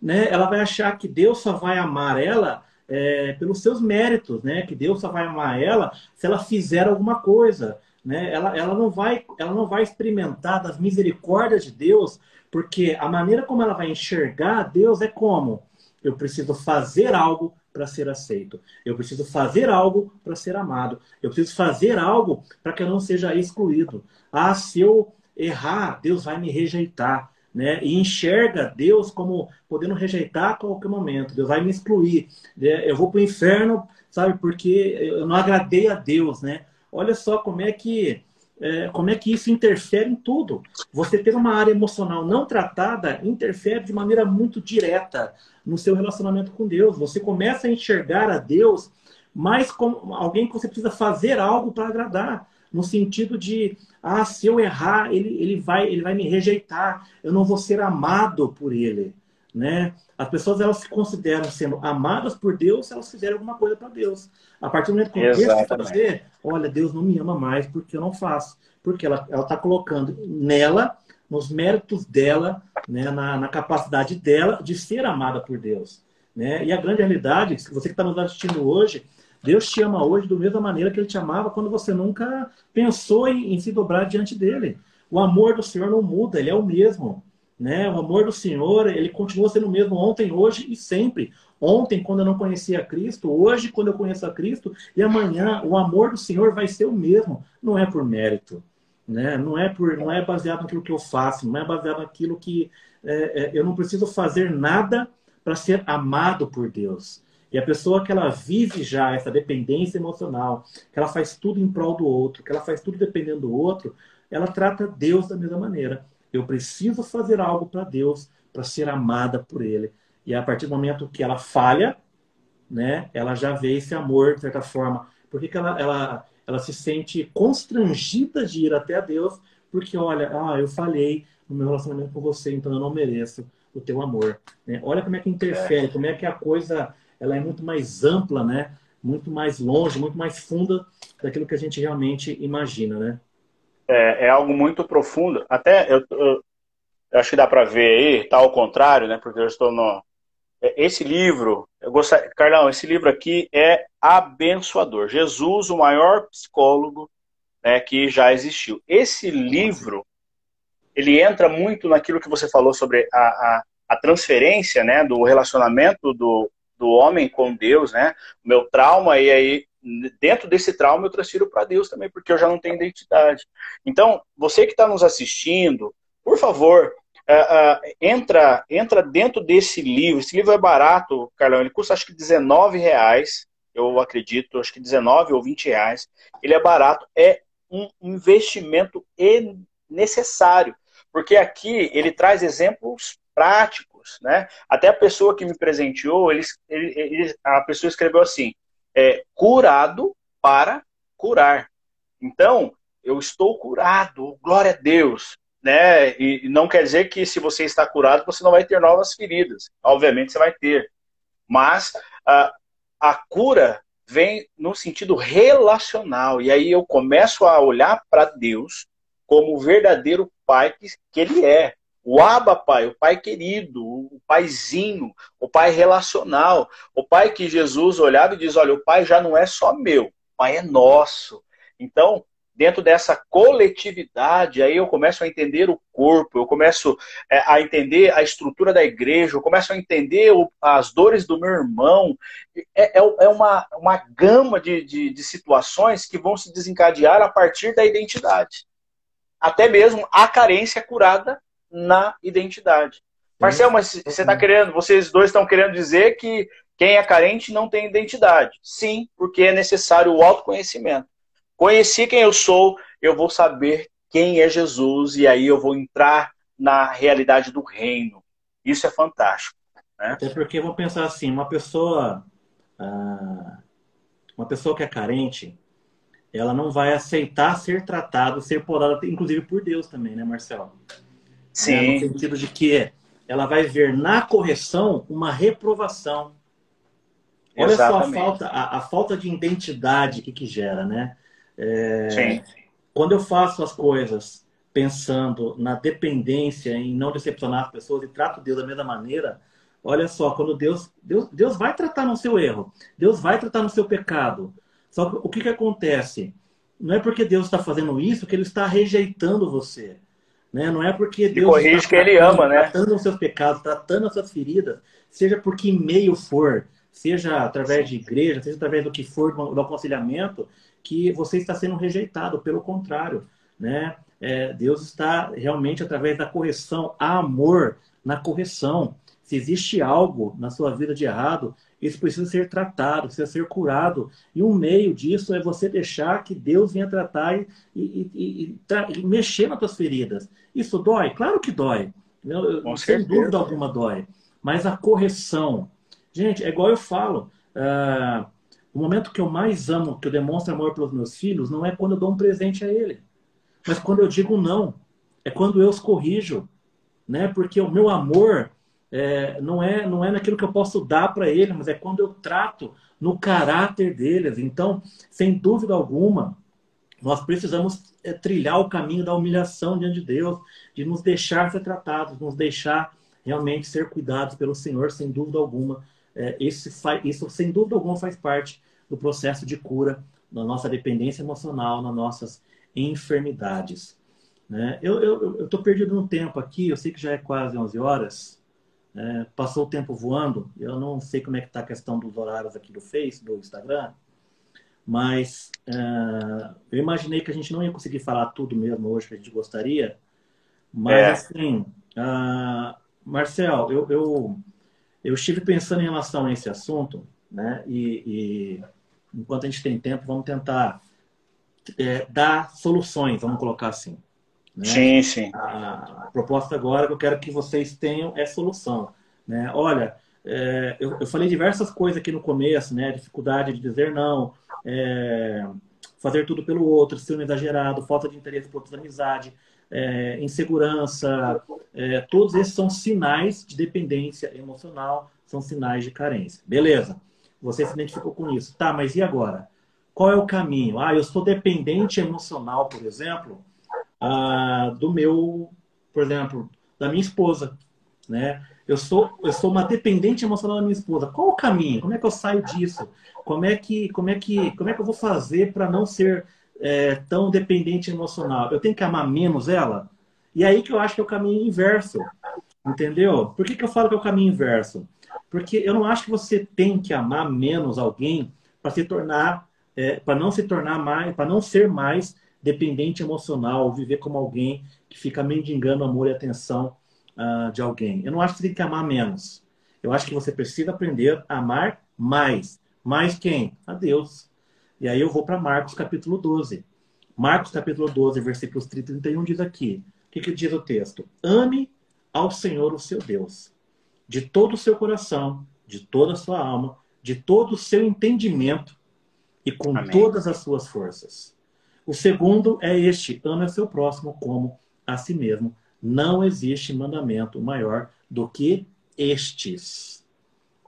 Né? Ela vai achar que Deus só vai amar ela é, pelos seus méritos, né? que Deus só vai amar ela se ela fizer alguma coisa. Né? Ela, ela, não vai, ela não vai experimentar das misericórdias de Deus, porque a maneira como ela vai enxergar Deus é como? Eu preciso fazer algo para ser aceito. Eu preciso fazer algo para ser amado. Eu preciso fazer algo para que eu não seja excluído. Ah, se eu errar, Deus vai me rejeitar. Né? E enxerga Deus como podendo rejeitar a qualquer momento. Deus vai me excluir. Né? Eu vou para o inferno, sabe? Porque eu não agradei a Deus, né? Olha só como é que é, como é que isso interfere em tudo. Você ter uma área emocional não tratada interfere de maneira muito direta no seu relacionamento com Deus. Você começa a enxergar a Deus mais como alguém que você precisa fazer algo para agradar. No sentido de, ah, se eu errar, ele, ele, vai, ele vai me rejeitar, eu não vou ser amado por ele. Né? As pessoas elas se consideram sendo amadas por Deus se elas fizerem alguma coisa para Deus. A partir do momento que eu deixo fazer, olha, Deus não me ama mais porque eu não faço. Porque ela está colocando nela, nos méritos dela, né, na, na, capacidade dela de ser amada por Deus. Né? E a grande realidade, você que está nos assistindo hoje, Deus te ama hoje da mesma maneira que Ele te amava quando você nunca pensou em, em se dobrar diante dele. O amor do Senhor não muda, ele é o mesmo. Né? O amor do Senhor, ele continua sendo o mesmo ontem, hoje e sempre. Ontem, quando eu não conhecia Cristo, hoje, quando eu conheço a Cristo, e amanhã, o amor do Senhor vai ser o mesmo. Não é por mérito, né? não, é por, não é baseado naquilo que eu faço, não é baseado naquilo que. É, é, eu não preciso fazer nada para ser amado por Deus. E a pessoa que ela vive já essa dependência emocional, que ela faz tudo em prol do outro, que ela faz tudo dependendo do outro, ela trata Deus da mesma maneira. Eu preciso fazer algo para Deus para ser amada por Ele. E a partir do momento que ela falha, né, ela já vê esse amor, de certa forma. Por que, ela, ela, ela se sente constrangida de ir até Deus? Porque, olha, ah, eu falhei no meu relacionamento com você, então eu não mereço o teu amor. Né? Olha como é que interfere, como é que a coisa ela é muito mais ampla, né? muito mais longe, muito mais funda daquilo que a gente realmente imagina, né? É, é algo muito profundo. Até eu, eu, eu acho que dá para ver aí, tá ao contrário, né? Porque eu estou no, é, esse livro, eu gostaria, Carlão, esse livro aqui é abençoador. Jesus, o maior psicólogo né, que já existiu. Esse livro, ele entra muito naquilo que você falou sobre a, a, a transferência né, do relacionamento do, do homem com Deus, né? O meu trauma, e aí, dentro desse trauma, eu transfiro para Deus também, porque eu já não tenho identidade. Então, você que está nos assistindo, por favor, uh, uh, entra, entra dentro desse livro. Esse livro é barato, Carlão. Ele custa acho que 19 reais. Eu acredito, acho que 19 ou 20 reais. Ele é barato. É um investimento necessário. Porque aqui ele traz exemplos práticos, né? Até a pessoa que me presenteou, ele, ele, ele a pessoa escreveu assim: é, curado para curar. Então, eu estou curado, glória a Deus né? E não quer dizer que se você está curado, você não vai ter novas feridas. Obviamente você vai ter. Mas a, a cura vem no sentido relacional. E aí eu começo a olhar para Deus como o verdadeiro pai que, que ele é. O Abba Pai, o Pai querido, o Paizinho, o Pai relacional, o Pai que Jesus olhava e diz: Olha, o Pai já não é só meu, o Pai é nosso. Então, dentro dessa coletividade, aí eu começo a entender o corpo, eu começo é, a entender a estrutura da igreja, eu começo a entender as dores do meu irmão. É, é, é uma, uma gama de, de, de, situações que vão se desencadear a partir da identidade. Até mesmo a carência curada na identidade. Marcel, mas você está querendo, vocês dois estão querendo dizer que quem é carente não tem identidade. Sim, porque é necessário o autoconhecimento. Conheci quem eu sou, eu vou saber quem é Jesus e aí eu vou entrar na realidade do reino. Isso é fantástico. Né? Até porque vamos pensar assim, uma pessoa, ah, uma pessoa que é carente, ela não vai aceitar ser tratado, ser podada, inclusive por Deus também, né, Marcelo? Sim. É, no sentido de que ela vai ver na correção uma reprovação. Olha Exatamente. só a falta, a, a, falta de identidade que, que gera, né? É, quando eu faço as coisas pensando na dependência, em não decepcionar as pessoas e trato Deus da mesma maneira, olha só, quando Deus, Deus, Deus vai tratar no seu erro, Deus vai tratar no seu pecado. Só que o que, que acontece? Não é porque Deus está fazendo isso que Ele está rejeitando você. Né? Não é porque Deus corrige está que Ele ama, né? tratando os seus pecados, tratando as suas feridas, seja por que meio for, seja através de igreja, seja através do que for do aconselhamento, que você está sendo rejeitado, pelo contrário, né? É, Deus está realmente através da correção, há amor na correção. Se existe algo na sua vida de errado, isso precisa ser tratado, precisa ser curado. E um meio disso é você deixar que Deus venha tratar e, e, e, e mexer nas suas feridas. Isso dói? Claro que dói. Eu, sem dúvida alguma dói. Mas a correção. Gente, é igual eu falo. Uh, o momento que eu mais amo, que eu demonstro amor pelos meus filhos, não é quando eu dou um presente a ele, mas quando eu digo não. É quando eu os corrijo, né? Porque o meu amor é, não é não é naquilo que eu posso dar para ele, mas é quando eu trato no caráter deles. Então, sem dúvida alguma, nós precisamos é, trilhar o caminho da humilhação diante de Deus, de nos deixar ser tratados, nos deixar realmente ser cuidados pelo Senhor, sem dúvida alguma é, esse isso, sem dúvida alguma, faz parte do processo de cura da nossa dependência emocional, nas nossas enfermidades. Né? Eu estou perdido no tempo aqui, eu sei que já é quase 11 horas, é, passou o tempo voando, eu não sei como é que está a questão dos horários aqui do Face, do Instagram, mas é, eu imaginei que a gente não ia conseguir falar tudo mesmo hoje que a gente gostaria, mas é. assim, uh, Marcel, eu, eu eu estive pensando em relação a esse assunto, né? E, e enquanto a gente tem tempo, vamos tentar é, dar soluções, vamos colocar assim. Né? Sim, sim. A, a, proposta agora que eu quero que vocês tenham é solução. Né? Olha, é, eu, eu, falei diversas coisas aqui no começo, né? Dificuldade de dizer não, é, fazer tudo pelo outro, ser um exagerado, falta de interesse por outra amizade é, insegurança, é, todos esses são sinais de dependência emocional, são sinais de carência. Beleza, você se identificou com isso. Tá, mas e agora? Qual é o caminho? Ah, eu sou dependente emocional, por exemplo, ah, do meu, por exemplo, da minha esposa, né? eu sou, eu sou uma dependente emocional da minha esposa. Qual o caminho? Como é que eu saio disso? Como é que, como é que, como é que eu vou fazer para não ser é, tão dependente emocional? Eu tenho que amar menos ela? E aí que eu acho que é o caminho inverso. Entendeu? Por que, que eu falo que é o caminho inverso? Porque eu não acho que você tem que amar menos alguém para se tornar, é, para não se tornar mais, para não ser mais dependente emocional, viver como alguém que fica mendigando amor e atenção uh, de alguém. Eu não acho que você tem que amar menos. Eu acho que você precisa aprender a amar mais. Mais quem? A Deus. E aí eu vou para Marcos capítulo 12. Marcos capítulo 12, versículos 30 e 31 diz aqui. O que, que diz o texto? Ame ao Senhor o seu Deus, de todo o seu coração, de toda a sua alma, de todo o seu entendimento e com Amém. todas as suas forças. O segundo é este: ame o seu próximo como a si mesmo. Não existe mandamento maior do que estes.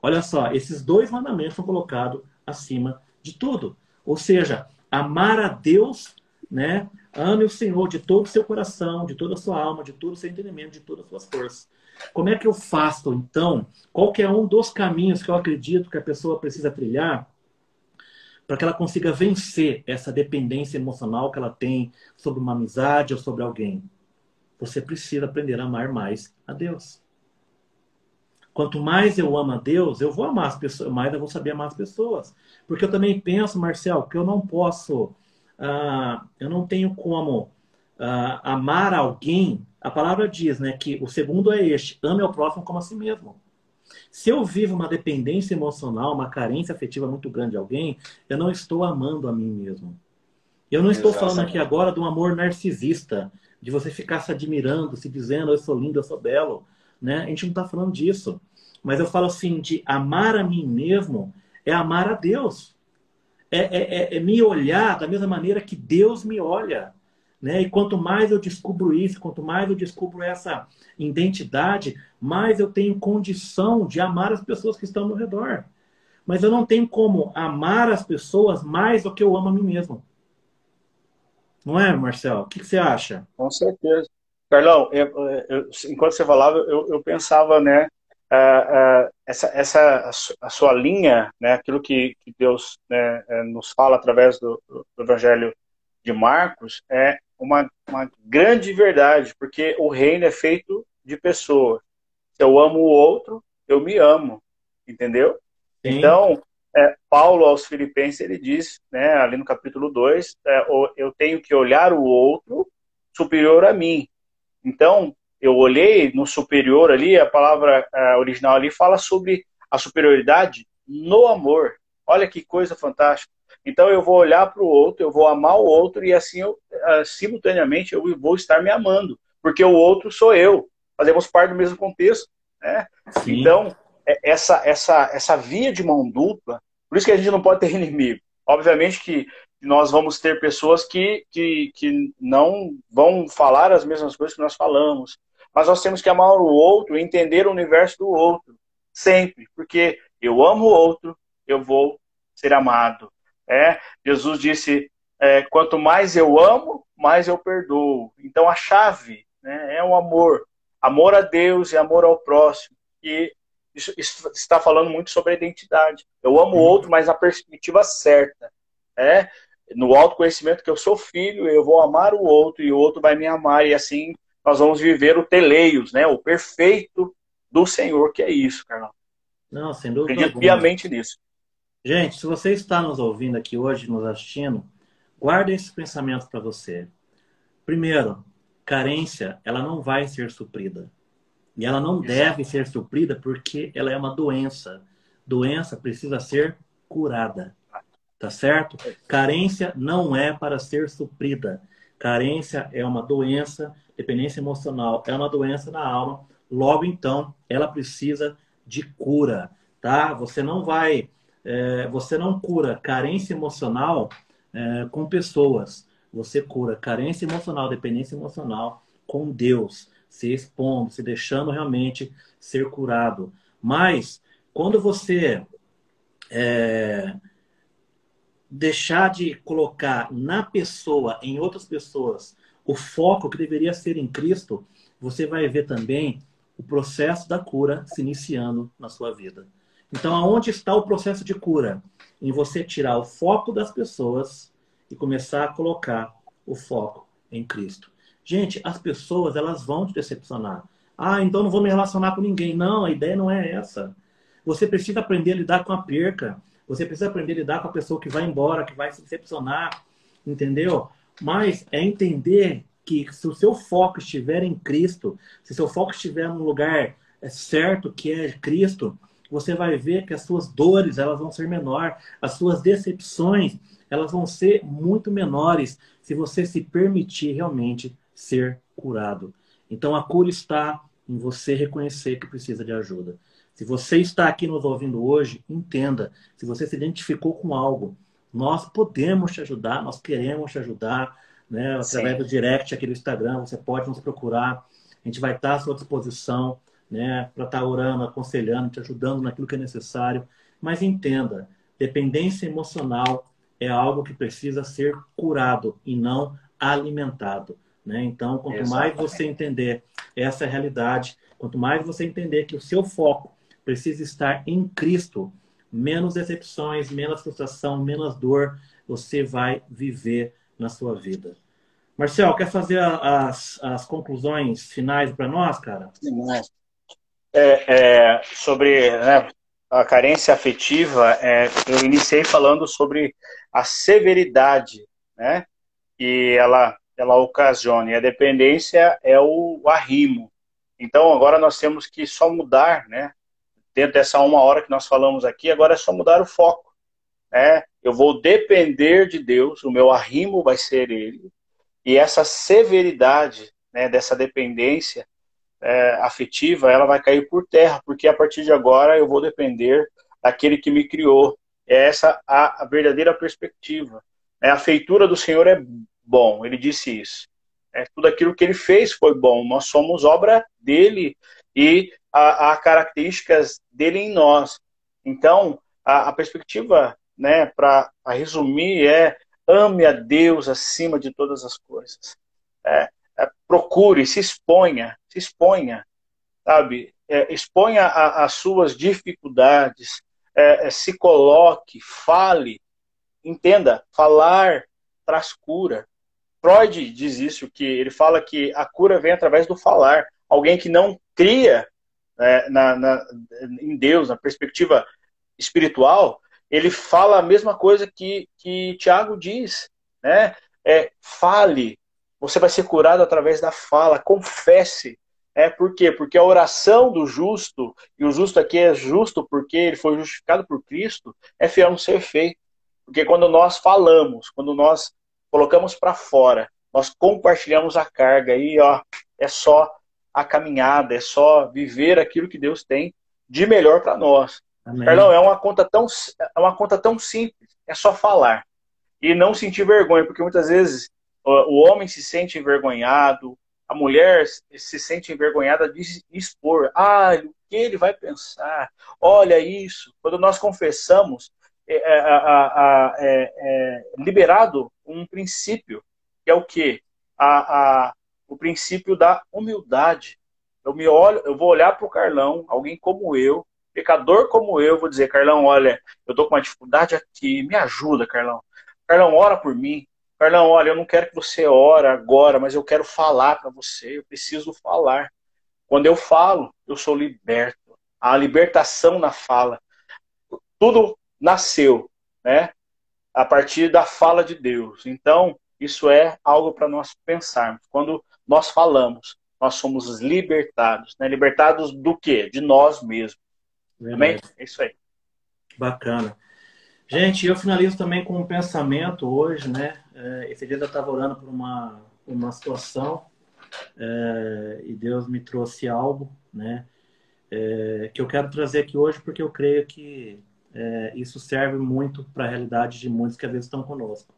Olha só, esses dois mandamentos são colocados acima de tudo. Ou seja, amar a Deus, né? Ame o Senhor de todo o seu coração, de toda a sua alma, de todo o seu entendimento, de todas as suas forças. Como é que eu faço, então? Qual que é um dos caminhos que eu acredito que a pessoa precisa trilhar para que ela consiga vencer essa dependência emocional que ela tem sobre uma amizade ou sobre alguém? Você precisa aprender a amar mais a Deus. Quanto mais eu amo a Deus, eu vou amar as pessoas, mais eu vou saber amar as pessoas. Porque eu também penso, Marcel, que eu não posso ah, eu não tenho como ah, amar alguém. A palavra diz né, que o segundo é este: ame ao próximo como a si mesmo. Se eu vivo uma dependência emocional, uma carência afetiva muito grande de alguém, eu não estou amando a mim mesmo. Eu não estou Exatamente. falando aqui agora de um amor narcisista, de você ficar se admirando, se dizendo eu sou lindo, eu sou belo. Né? A gente não está falando disso. Mas eu falo assim, de amar a mim mesmo é amar a Deus é, é, é, é, me olhar da mesma maneira que Deus me olha. Né? E quanto mais eu descubro isso, quanto mais eu descubro essa identidade, mais eu tenho condição de amar as pessoas que estão ao redor. Mas eu não tenho como amar as pessoas mais do que eu amo a mim mesmo. Não é, Marcelo? O que, que você acha? Com certeza. Carlão, eu, eu, enquanto você falava, eu, eu pensava, né, uh, uh, essa, essa a sua linha, né, aquilo que, que Deus né, é, nos fala através do, do, Evangelho de Marcos, é uma, uma grande verdade, porque o reino é feito de pessoas. Se eu amo o outro, eu me amo, entendeu? Sim. Então, é, Paulo aos Filipenses, ele diz, né, ali no capítulo 2, é, eu tenho que olhar o outro superior a mim. Então, eu olhei no superior ali, a palavra uh, original ali fala sobre a superioridade no amor. Olha que coisa fantástica. Então eu vou olhar para o outro, eu vou amar o outro e assim eu, uh, simultaneamente eu vou estar me amando, porque o outro sou eu. Fazemos parte do mesmo contexto, né? Então é, essa essa essa via de mão dupla, por isso que a gente não pode ter inimigo. Obviamente que nós vamos ter pessoas que, que, que não vão falar as mesmas coisas que nós falamos, mas nós temos que amar o outro, entender o universo do outro, sempre, porque eu amo o outro, eu vou ser amado. É, Jesus disse: é, quanto mais eu amo, mais eu perdoo. Então a chave né, é o amor, amor a Deus e amor ao próximo. E isso, isso está falando muito sobre a identidade. Eu amo o outro, mas na perspectiva certa. É, no autoconhecimento que eu sou filho, eu vou amar o outro e o outro vai me amar, e assim nós vamos viver o teleios, né? O perfeito do Senhor, que é isso, Carlão. Não, sem dúvida. Acredito piamente nisso. Gente, se você está nos ouvindo aqui hoje, nos assistindo, guarde esses pensamentos para você. Primeiro, carência, ela não vai ser suprida. E ela não deve ser suprida porque ela é uma doença. Doença precisa ser curada. Tá certo? Carência não é para ser suprida. Carência é uma doença dependência emocional é uma doença na alma, logo então ela precisa de cura, tá? Você não vai, é, você não cura carência emocional é, com pessoas, você cura carência emocional, dependência emocional com Deus, se expondo, se deixando realmente ser curado. Mas quando você é, deixar de colocar na pessoa, em outras pessoas, o foco que deveria ser em Cristo, você vai ver também o processo da cura se iniciando na sua vida. Então, aonde está o processo de cura? Em você tirar o foco das pessoas e começar a colocar o foco em Cristo. Gente, as pessoas elas vão te decepcionar. Ah, então não vou me relacionar com ninguém. Não, a ideia não é essa. Você precisa aprender a lidar com a perca. Você precisa aprender a lidar com a pessoa que vai embora, que vai se decepcionar, entendeu? Mas é entender que se o seu foco estiver em Cristo, se o seu foco estiver no lugar é certo, que é Cristo, você vai ver que as suas dores elas vão ser menores, as suas decepções elas vão ser muito menores se você se permitir realmente ser curado. Então a cura está em você reconhecer que precisa de ajuda. Se você está aqui nos ouvindo hoje, entenda. Se você se identificou com algo, nós podemos te ajudar, nós queremos te ajudar, né? Através Sim. do direct aqui do Instagram, você pode nos procurar. A gente vai estar à sua disposição, né? Para estar orando, aconselhando, te ajudando naquilo que é necessário. Mas entenda, dependência emocional é algo que precisa ser curado e não alimentado. Né? Então, quanto Exatamente. mais você entender essa realidade, quanto mais você entender que o seu foco precisa estar em Cristo, menos decepções, menos frustração, menos dor você vai viver na sua vida. Marcel, quer fazer as, as conclusões finais para nós, cara? É, é, sobre né, a carência afetiva, é, eu iniciei falando sobre a severidade, né? E ela ela ocasiona. E a dependência é o arrimo. Então agora nós temos que só mudar, né? Dentro dessa uma hora que nós falamos aqui, agora é só mudar o foco. Né? Eu vou depender de Deus, o meu arrimo vai ser Ele. E essa severidade né, dessa dependência é, afetiva, ela vai cair por terra, porque a partir de agora eu vou depender daquele que me criou. É essa a, verdadeira perspectiva. É, a feitura do Senhor é bom. Ele disse isso. É, tudo aquilo que ele fez foi bom. Nós somos obra dele e há características dele em nós. Então, a, a perspectiva, né, para resumir, é ame a Deus acima de todas as coisas. É, é, procure, se exponha, se exponha, sabe? É, exponha as suas dificuldades, é, é, se coloque, fale, entenda, falar traz cura. Freud diz isso, que ele fala que a cura vem através do falar. Alguém que não cria né, na, na, em Deus, na perspectiva espiritual, ele fala a mesma coisa que, que Tiago diz. Né? É, fale, você vai ser curado através da fala, confesse. É, por quê? Porque a oração do justo, e o justo aqui é justo porque ele foi justificado por Cristo, é fiel no ser feito. Porque quando nós falamos, quando nós colocamos para fora, nós compartilhamos a carga e ó, é só a caminhada, é só viver aquilo que Deus tem de melhor para nós. Amém. Carlão, é uma conta tão é uma conta tão simples, é só falar e não sentir vergonha, porque muitas vezes o homem se sente envergonhado, a mulher se sente envergonhada de expor. Ah, o que ele vai pensar? Olha isso. Quando nós confessamos, é, é, é, é, liberado um princípio, que é o quê? A, a, o princípio da humildade. Eu, me olho, eu vou olhar para o Carlão, alguém como eu, pecador como eu, vou dizer, Carlão, olha, eu estou com uma dificuldade aqui, me ajuda, Carlão. Carlão, ora por mim. Carlão, olha, eu não quero que você ore agora, mas eu quero falar para você, eu preciso falar. Quando eu falo, eu sou liberto. A libertação na fala. Tudo nasceu, né? A partir da fala de Deus. Então, isso é algo para nós pensarmos. Quando nós falamos, nós somos libertados. Né? Libertados do quê? De nós mesmos. Amém? É isso aí. Bacana. Gente, eu finalizo também com um pensamento hoje, né? É, esse dia eu estava orando por uma, uma situação é, e Deus me trouxe algo, né? É, que eu quero trazer aqui hoje porque eu creio que é, isso serve muito para a realidade de muitos que às vezes estão conosco,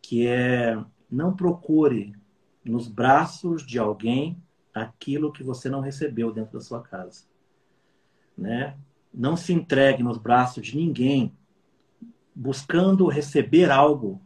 que é não procure nos braços de alguém aquilo que você não recebeu dentro da sua casa, né? Não se entregue nos braços de ninguém buscando receber algo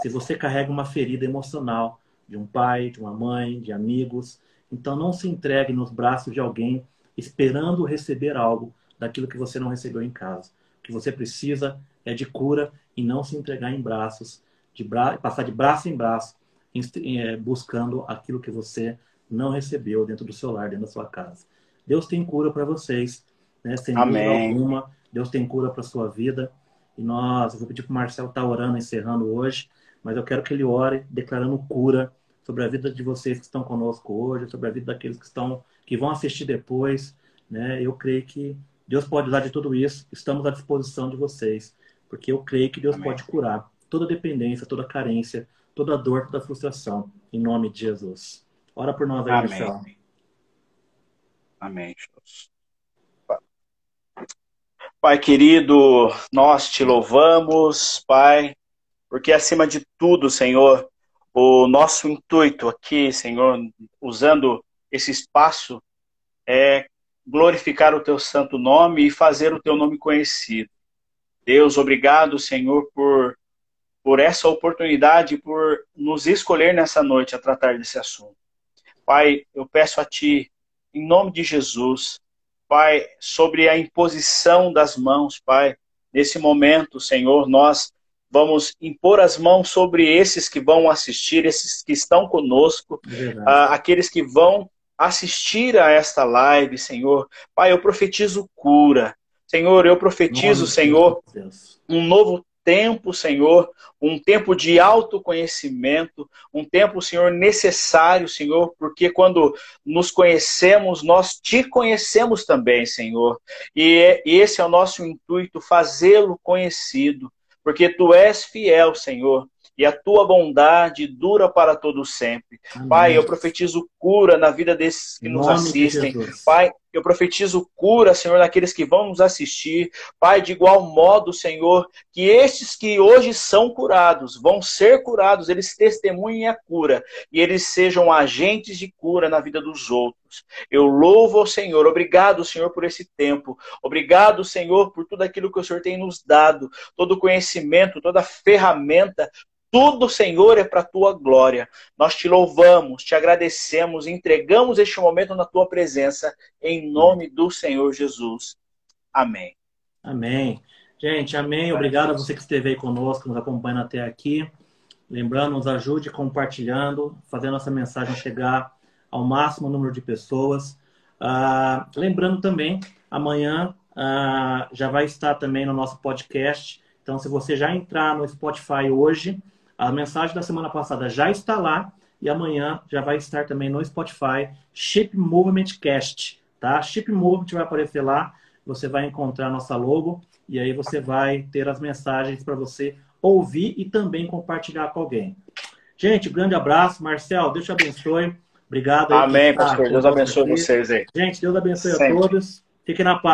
se você carrega uma ferida emocional de um pai, de uma mãe, de amigos. Então não se entregue nos braços de alguém esperando receber algo daquilo que você não recebeu em casa. O que você precisa é de cura e não se entregar em braços, de bra... passar de braço em braço, é, buscando aquilo que você não recebeu dentro do seu lar, dentro da sua casa. Deus tem cura para vocês, né? sem dúvida alguma. Deus tem cura para sua vida. E nós, eu vou pedir para o Marcelo estar tá orando, encerrando hoje, mas eu quero que ele ore declarando cura sobre a vida de vocês que estão conosco hoje, sobre a vida daqueles que estão que vão assistir depois, né? Eu creio que Deus pode usar de tudo isso. Estamos à disposição de vocês, porque eu creio que Deus Amém. pode curar toda dependência, toda carência, toda dor, toda frustração, em nome de Jesus. Ora por nós aí, Amém. Marcelo. Amém, Jesus. Pai querido, nós te louvamos, Pai, porque acima de tudo, Senhor, o nosso intuito aqui, Senhor, usando esse espaço, é glorificar o teu santo nome e fazer o teu nome conhecido. Deus, obrigado, Senhor, por, por essa oportunidade, por nos escolher nessa noite a tratar desse assunto. Pai, eu peço a Ti, em nome de Jesus, Pai, sobre a imposição das mãos, Pai, nesse momento, Senhor, nós vamos impor as mãos sobre esses que vão assistir, esses que estão conosco, uh, aqueles que vão assistir a esta live, Senhor. Pai, eu profetizo cura. Senhor, eu profetizo, Senhor, um novo tempo, Senhor, um tempo de autoconhecimento, um tempo, Senhor, necessário, Senhor, porque quando nos conhecemos, nós te conhecemos também, Senhor. E esse é o nosso intuito, fazê-lo conhecido porque tu és fiel, Senhor, e a tua bondade dura para todo sempre. Amém. Pai, eu profetizo cura na vida desses que nos assistem. Pai, eu profetizo cura, Senhor, naqueles que vão nos assistir. Pai, de igual modo, Senhor, que estes que hoje são curados, vão ser curados, eles testemunhem a cura e eles sejam agentes de cura na vida dos outros. Eu louvo ao Senhor. Obrigado, Senhor, por esse tempo. Obrigado, Senhor, por tudo aquilo que o Senhor tem nos dado, todo conhecimento, toda ferramenta, tudo, Senhor, é para a tua glória. Nós te louvamos, te agradecemos, entregamos este momento na tua presença, em nome do Senhor Jesus. Amém. Amém. Gente, amém. Obrigado a você que esteve aí conosco, nos acompanhando até aqui. Lembrando, nos ajude compartilhando, fazendo essa mensagem chegar ao máximo número de pessoas. Ah, lembrando também, amanhã ah, já vai estar também no nosso podcast. Então, se você já entrar no Spotify hoje, a mensagem da semana passada já está lá e amanhã já vai estar também no Spotify, Chip Movement Cast, tá? Chip Movement vai aparecer lá, você vai encontrar nossa logo e aí você vai ter as mensagens para você ouvir e também compartilhar com alguém. Gente, grande abraço. Marcel, Deus te abençoe. Obrigado. Amém, pastor. Deus abençoe vocês aí. Gente, Deus abençoe Sempre. a todos. Fiquem na paz.